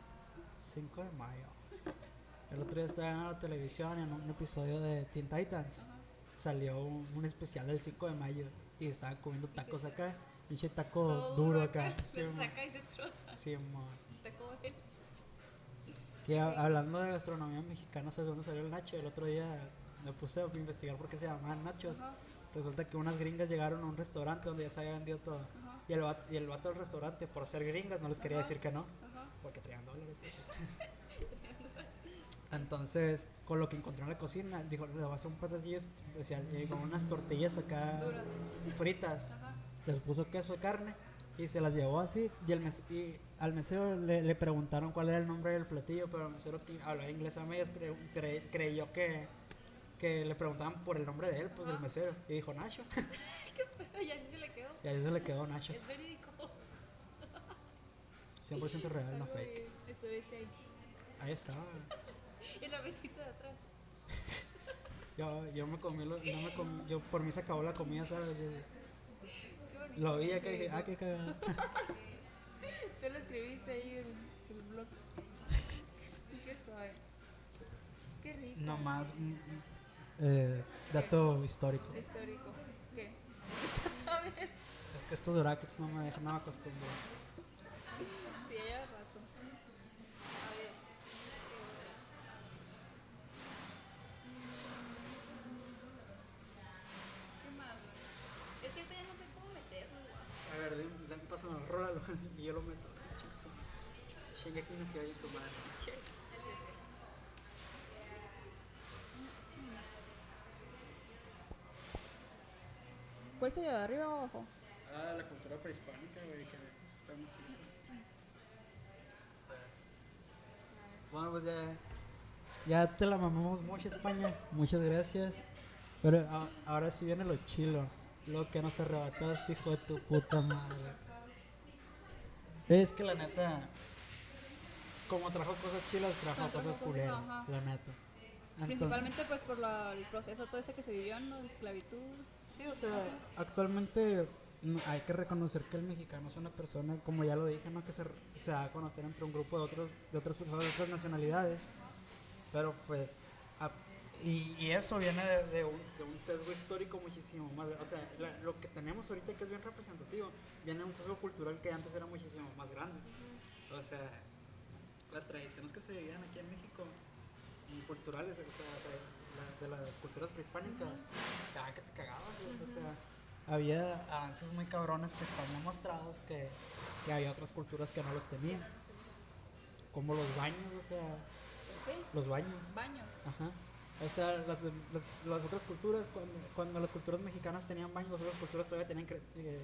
5 de mayo. El otro día estaba en la televisión en un episodio de Teen Titans. Ajá. Salió un, un especial del 5 de mayo y estaban comiendo tacos acá. Pinche taco Todo duro acá. Se Sí, mo. saca y se troza. Sí, él. Que a- hablando de gastronomía mexicana, ¿sabes dónde salió el nacho? El otro día me puse a investigar por qué se llamaban nachos. Resulta que unas gringas llegaron a un restaurante donde ya se había vendido todo. ajá, Y el, vato, y el vato del restaurante, por ser gringas, no les quería decir que no. ajá. Porque traían dólares. (laughs) Entonces, con lo que encontró en la cocina, dijo, le va a hacer un platillo especial. Y con unas tortillas acá fritas. Les puso queso de carne Y se las llevó así. Y, el mes- y al mesero le, le preguntaron cuál era el nombre del platillo, pero el mesero que hablaba inglés a medias cre- creyó que, que le preguntaban por el nombre de él, pues del mesero. Y dijo Nacho. (laughs) y así se le quedó. y ahí se le quedó Nacho. Es verídico. (laughs) 100% real, no fake. Estuviste ahí. Ahí estaba. (laughs) En la mesita de atrás. Yo, yo me comí, lo, no me comí- yo por mí se acabó la comida, ¿sabes? Y- Qué. Lo vi ya que dije, ah, qué cagado. (laughs) Tú lo escribiste ahí en el blog. (laughs) Qué suave. Qué rico. Nomás, mm, mm, eh, dato histórico. Histórico. ¿Qué? (laughs) Es que estos brackets no me dejan, no me acostumbro. Pásame el rólalo (laughs) y yo lo meto. Chicos, Shingeki no Kyojin su madre. ¿Cuál se lleva, arriba o abajo? Ah, la cultura prehispánica, güey, que eso está macizo. Bueno, pues ya, ya te la mamamos mucho, España. Muchas gracias. Pero a- ahora sí viene lo chilo. Lo que nos arrebataste, hijo de tu puta madre. Es que la neta, como trajo cosas chilas, trajo cosas culeras, la neta. Entonces- Principalmente pues por la- el proceso todo este que se vivió, ¿no? De esclavitud. Sí, o sea, actualmente mm, hay que reconocer que el mexicano es una persona, como ya lo dije, ¿no? que se, se da a conocer entre un grupo de otros de otras personas de otras nacionalidades. Pero pues, y, y eso viene de, de un, de un sesgo histórico muchísimo más. O sea, la- lo que tenemos ahorita que es bien representativo, viene de un sesgo cultural que antes era muchísimo más grande. O sea, las tradiciones que se vivían aquí en México, culturales, o sea, de, la- de las culturas prehispánicas, estaban que te cagabas, O sea, había avances muy cabrones que están demostrados que, que había otras culturas que no los tenían. Como los baños, o sea, ¿Los qué? los baños. Baños. Ajá. O sea, las, las, las otras culturas, cuando, cuando las culturas mexicanas tenían baños, las otras culturas todavía tenían... eh, eh,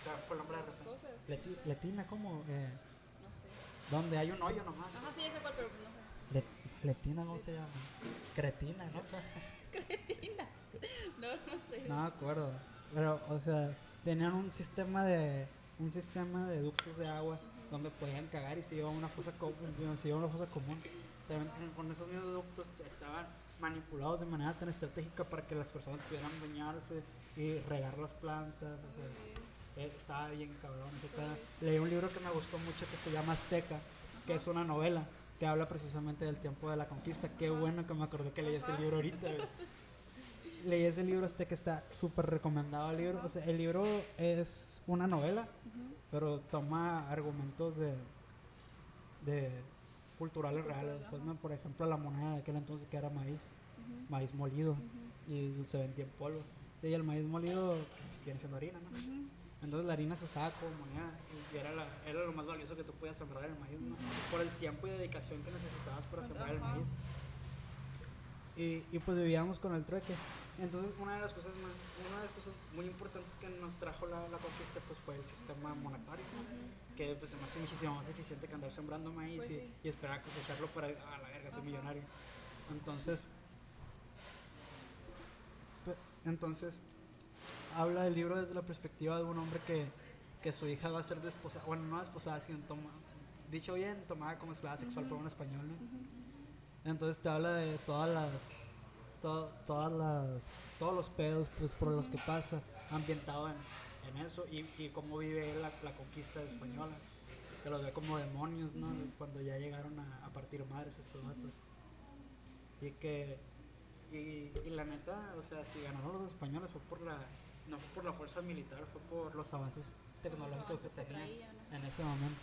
o sea, fue el nombre de Las razón. fosas. Leti- no sé. Letina, ¿cómo? Eh, No sé. donde hay un hoyo nomás. Ajá, sí, ya sé cuál, pero no sé. Le- Letina, ¿cómo se llama? Cretina, ¿no? O (laughs) sea, Cretina. No, no sé. no me acuerdo. Pero, o sea, tenían un sistema de un sistema de ductos de agua donde podían cagar y se iba a una fosa común. Se iba a una fosa común. También con esos mismos ductos estaban manipulados de manera tan estratégica para que las personas pudieran bañarse y regar las plantas. O sea, eh, estaba bien cabrón. Leí un libro que me gustó mucho que se llama Azteca, que es una novela que habla precisamente del tiempo de la conquista. Qué bueno que me acordé que leí ese libro ahorita. güey. (laughs) Leí ese libro Azteca, está súper recomendado el libro. O sea, el libro es una novela. Pero toma argumentos de, de culturales Cultural, reales. Pues. ¿no? Por ejemplo, la moneda de aquel entonces que era maíz, maíz molido Ujú. y se vendía en polvo. Y el maíz molido pues, viene siendo harina, ¿no? Ujú. Entonces la harina se usaba como moneda y era, la- era lo más valioso que tú podías sembrar el maíz, ¿no? Por el tiempo y dedicación que necesitabas para sembrar el maíz. Y, y pues vivíamos con el trueque. Entonces una de las cosas más, una de las cosas muy importantes que nos trajo la, la conquista pues fue el sistema monetario, que pues se me hace muchísimo más eficiente que andar sembrando maíz Pues y, sí. y esperar a cosecharlo para a la verga ser Ajá. millonario. Entonces, pe- entonces habla del libro desde la perspectiva de un hombre que, que su hija va a ser desposada, bueno, no desposada, sino toma, dicho bien, tomada como esclava sexual por un español, ¿no? Entonces te habla de todas las, to- todas las, todos los pedos pues por los que pasa, ambientado en, en eso y, y cómo vive la, la conquista española, que los ve como demonios, ¿no? Cuando ya llegaron a, a partir madres estos datos. Y que, y, y la neta, o sea, si ganaron los españoles fue por la, no fue por la fuerza militar, fue por los avances tecnológicos avances que que tenían traía, ¿no? en ese momento.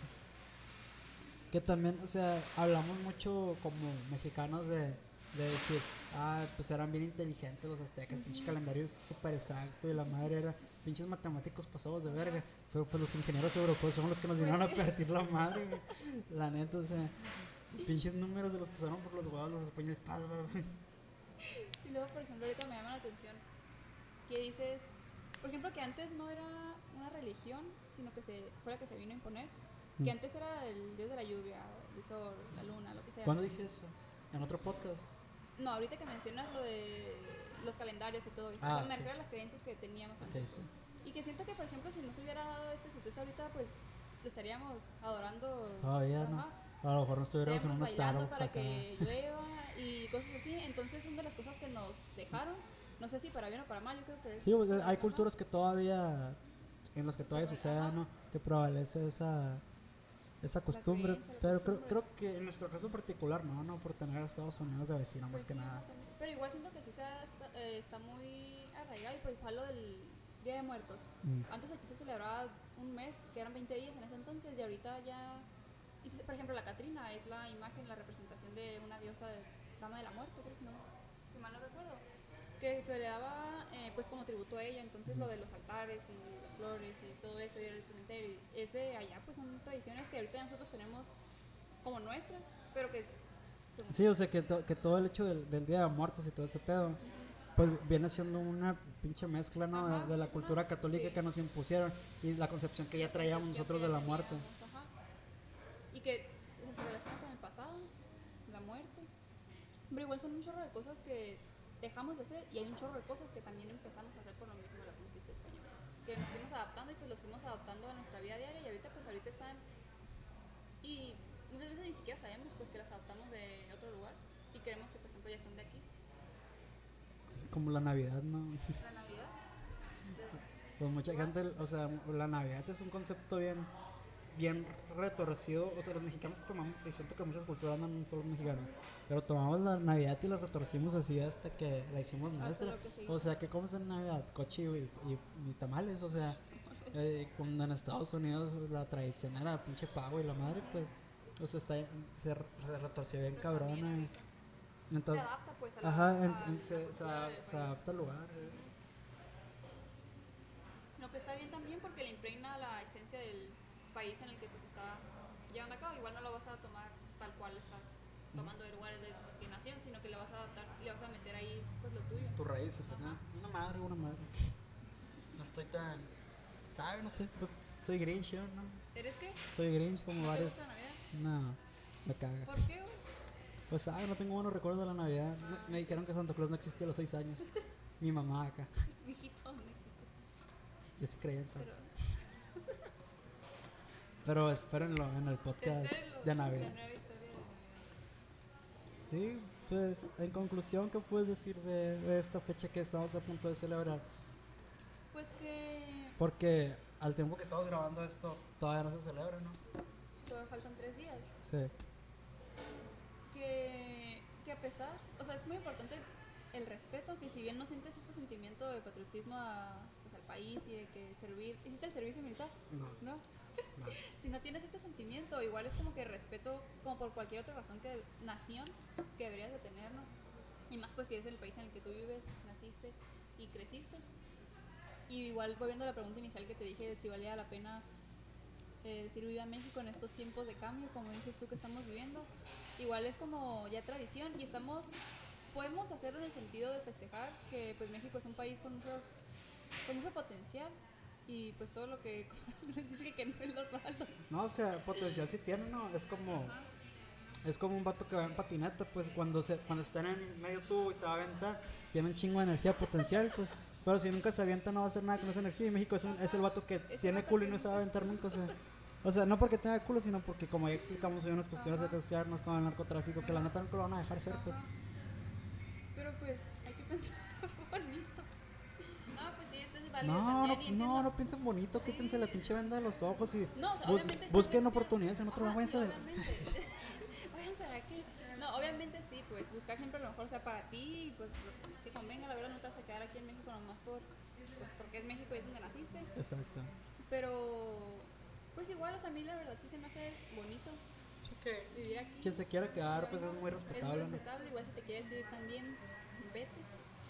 Que también, o sea, hablamos mucho como mexicanos de, de decir, ah, pues eran bien inteligentes los aztecas, pinche calendario súper exacto y la madre era pinches matemáticos pasados de verga. Pero pues los ingenieros europeos son los que nos Pues vinieron a partir la madre. (laughs) La neta, o sea, pinches números se los pasaron por los huevos los españoles. pa, pa, pa. Y luego, por ejemplo, ahorita me llama la atención que dices Por ejemplo, que antes no era una religión, sino que se, fue la que se vino a imponer. Que Mm. antes era el dios de la lluvia, el sol, la luna, lo que sea. ¿Cuándo dije eso? ¿En otro podcast? No, ahorita que mencionas lo de los calendarios y todo eso. Ah, o sea, me ok. refiero a las creencias que teníamos antes. sí. Y que siento que, por ejemplo, si no se hubiera dado este suceso ahorita, pues lo estaríamos adorando. Todavía no. A lo mejor no estuviéramos en Estaríamos un bailando Starbucks para acá. que (laughs) llueva y cosas así. Entonces, son de las cosas que nos dejaron. No sé si para bien o para mal, yo creo que. Sí, pues, hay culturas que todavía, en las que todavía sucede. ¿no? Que prevalece esa, esa costumbre. pero creo, costumbre. creo que en nuestro caso particular, no, no por tener a Estados Unidos de vecino, Pues más que nada. también. Pero igual siento que sí está, eh, está muy arraigado. Y por ejemplo, lo del Día de Muertos. Mm. Antes aquí se celebraba un mes, que eran 20 días en ese entonces, y ahorita ya. y si- por ejemplo, la Catrina es la imagen, la representación de una diosa de Dama de la Muerte, creo si no, si mal no recuerdo. Que se le daba eh, pues como tributo a ella, entonces lo de los altares y las flores y todo eso, y el cementerio, es de allá, pues son tradiciones que ahorita nosotros tenemos como nuestras, pero que. son- Sí, o sea, que, to- que todo el hecho del, del Día de Muertos y todo ese pedo, pues viene siendo una pinche mezcla, ¿no? De- Ajá, de, la una- cultura católica sí. que nos impusieron y la concepción que ya traíamos nosotros de la muerte. ajá. Y que se relaciona con el pasado, la muerte. Pero igual son un chorro de cosas que dejamos de hacer y hay un chorro de cosas que también empezamos a hacer por lo mismo de la conquista española. Que nos fuimos adaptando y pues los fuimos adaptando a nuestra vida diaria y ahorita pues ahorita están... Y muchas veces ni siquiera sabemos pues que las adaptamos de otro lugar y creemos que por ejemplo ya son de aquí. Como la Navidad, ¿no? La Navidad. Pues mucha gente, o sea, la Navidad es un concepto bien, bien retorcido. O sea, los mexicanos tomamos, y siento que muchas culturas no son los mexicanos, pero tomamos la Navidad y la retorcimos así hasta que la hicimos nuestra. que se O sea, ¿qué comes en Navidad? Coche y, y- y tamales, o sea, (laughs) eh, cuando en Estados Unidos la tradición era pinche pavo y la madre, pues, o sea, está, se, se retorció bien Pero también cabrona. y- ahorita Entonces, se adapta pues a la, ajá, en- a en- la se, se, se adapta al lugar. eh. Lo que está bien también porque le impregna la país en el que pues está llevando a cabo. Igual no lo vas a tomar tal cual estás tomando del lugar del que nació, sino que le vas a adaptar y le vas a meter ahí pues lo tuyo. tus raíces, ¿no? Una madre, una madre. (laughs) No estoy tan. ¿Sabes? No sé. Pues, soy Grinch, yo, ¿no? ¿Eres qué? Soy Grinch como ¿No te varios. gusta Navidad? No, me caga. ¿Por qué? güey? Pues, ¿sabes? No tengo buenos recuerdos de la Navidad. Me, me dijeron que Santa Claus no existía a los 6 años. (laughs) Mi mamá acá. Mijito, no existe. Yo sí creía en Santa. Pero Pero espérenlo en el podcast espérenlo, de Navidad. La nueva historia de Navidad. Sí, pues, en conclusión, ¿qué puedes decir de, de esta fecha que estamos a punto de celebrar? Pues que Porque al tiempo que estamos grabando esto, todavía no se celebra, ¿no? todavía faltan tres días. Sí. que, que a pesar, o sea, es muy importante el respeto, que si bien no sientes este sentimiento de patriotismo a, país y de que servir, hiciste el servicio militar, No, ¿no? no. (laughs) Si no tienes este sentimiento, igual es como que respeto, como por cualquier otra razón que nación que deberías de tener, ¿no? Y más pues si es el país en el que tú vives, naciste y creciste. Y igual volviendo a la pregunta inicial que te dije, de si valía la pena eh, decir viva México en estos tiempos de cambio, como dices tú que estamos viviendo, igual es como ya tradición y estamos, podemos hacerlo en el sentido de festejar que pues México es un país con muchos, con mucho potencial y pues todo lo que (laughs) dice que no es Osvaldo. No, o sea, potencial sí tiene, ¿no? Es como. Es como un vato que va en patineta, pues cuando se cuando está en medio tubo y se va a aventar, tiene un chingo de energía potencial, pues. Pero si nunca se avienta, no va a hacer nada con esa energía. Y México es, un- es el vato que Ese tiene vato culo y no se va a aventar nunca, o sea. O sea, no porque tenga culo, sino porque, como ya explicamos, hay unas cuestiones de castigarnos con el narcotráfico que la neta nunca lo van a dejar ser, pues. Ajá. Pero pues hay que pensar válido No, también. no, no, no piensen bonito, quítense la pinche venda de los ojos y No, o sea, bus- busquen oportunidades en otro sí, váyanse de- obviamente. (laughs) Váyanse de aquí. No, obviamente sí, pues buscar siempre lo mejor, sea, para ti, y, pues lo que te convenga, la verdad no te vas a quedar aquí en México nomás por, pues, porque es México y es donde naciste. Exacto. Pero, pues igual, o sea, a mí la verdad sí se me hace bonito vivir aquí. Quien se quiera quedar, pues es muy Es muy respetable. ¿no? respetable, igual si te quieres ir también, vete.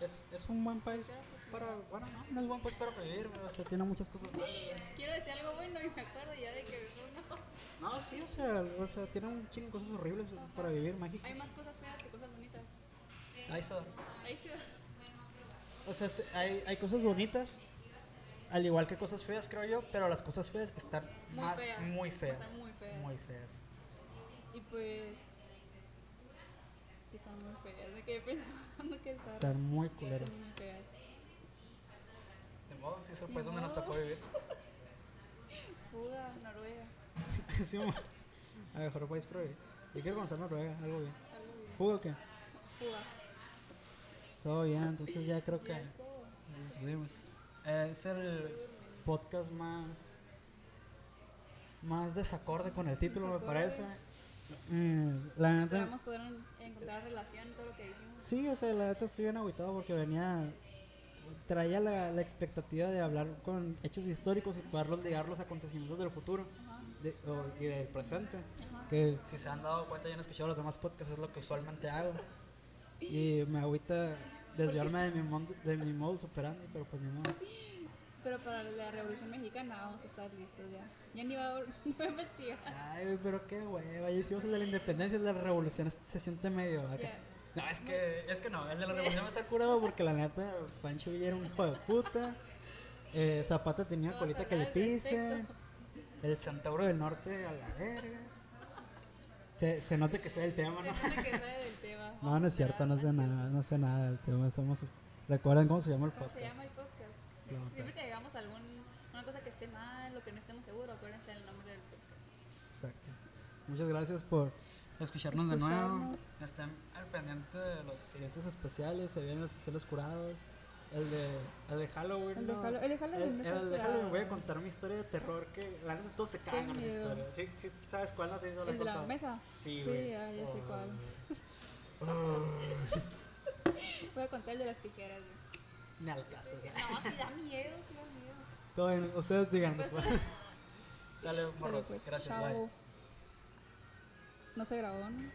Es, es un buen país para, bueno, no, no es buen país para vivir, güey, o sea, tiene muchas cosas buenas. Quiero decir algo bueno y me acuerdo ya de que no. No, sí, o sea, o sea, tiene un chingo de cosas horribles para vivir, México. Hay más cosas feas que cosas bonitas. Ahí está. Ahí sí. O sea, se- hay, hay cosas bonitas, al igual que cosas feas, creo yo, pero las cosas feas están Muy más- feas. muy O sea, feas. muy feas. Muy feas. Y pues. Están muy feas. Me quedé pensando que. Están muy culeras. Son muy feas. Modo que ese país donde nos tocó vivir. (laughs) Fuga, Noruega. (laughs) sí, a mejor país por vivir. Yo quiero conocer Noruega, algo bien. Algo bien. ¿Fuga o qué? Fuga. Todo bien, entonces ya creo que. Ya es todo. Dime. Eh, es el podcast más. más desacorde con el título, me Desacorde. parece. Mm, la neta. Esperamos poder en- encontrar relación en todo lo que dijimos. Sí, o sea, la neta estoy bien agüitado porque venía. Traía la, la expectativa de hablar con hechos históricos y poderlos ligar los acontecimientos del futuro Ajá. de- o- y del presente. Ajá. Que si se han dado cuenta, ya han escuchado los demás podcasts, es lo que usualmente hago. Y me agüita desviarme de mi, mundo, de mi modo superando, pero pues ni modo. Pero para la Revolución Mexicana vamos a estar listos ya. Ya ni va a, (laughs) va a investigar. Ay, pero qué hueva. Y hicimos el de la independencia, de la revolución, se siente medio. No, es que, es que no, el de la revolución está curado porque la neta, Pancho Villa era un hijo de puta. Eh, Zapata tenía Vamos a colita que le hablar al pise. respecto. El Centauro del Norte a la verga. Se, se nota que sé el tema, Se ¿no? nota que sabe del tema. (laughs) No, no a es cierto, no sé nada, no sé nada del tema. Somos, ¿Recuerdan cómo se llama el ¿Cómo se podcast? llama el podcast? No, Siempre que digamos alguna cosa que esté mal o que no estemos seguros, acuérdense del nombre del podcast. Exacto. Muchas gracias por escucharnos de nuevo. Estén pendiente de los siguientes especiales. Se vienen especiales curados. El de, el de Halloween. El de ¿no? El de Halloween El, el de Halloween voy a contar mi historia de terror que la neta todos se cagan con esa historia. ¿Sí, sí sabes cuál no te digo ¿El de la mesa? Sí, Sí, güey. ah, ya sé Oh. cuál. Oh. (laughs) Voy a contar el de las tijeras. güey. Ni al caso. No, sí da miedo, sí da miedo. Todo bien, ustedes digan. Pues, después. (laughs) Sale, Sale morros. pues, Gracias, chao. bye. No se grabó, ¿no?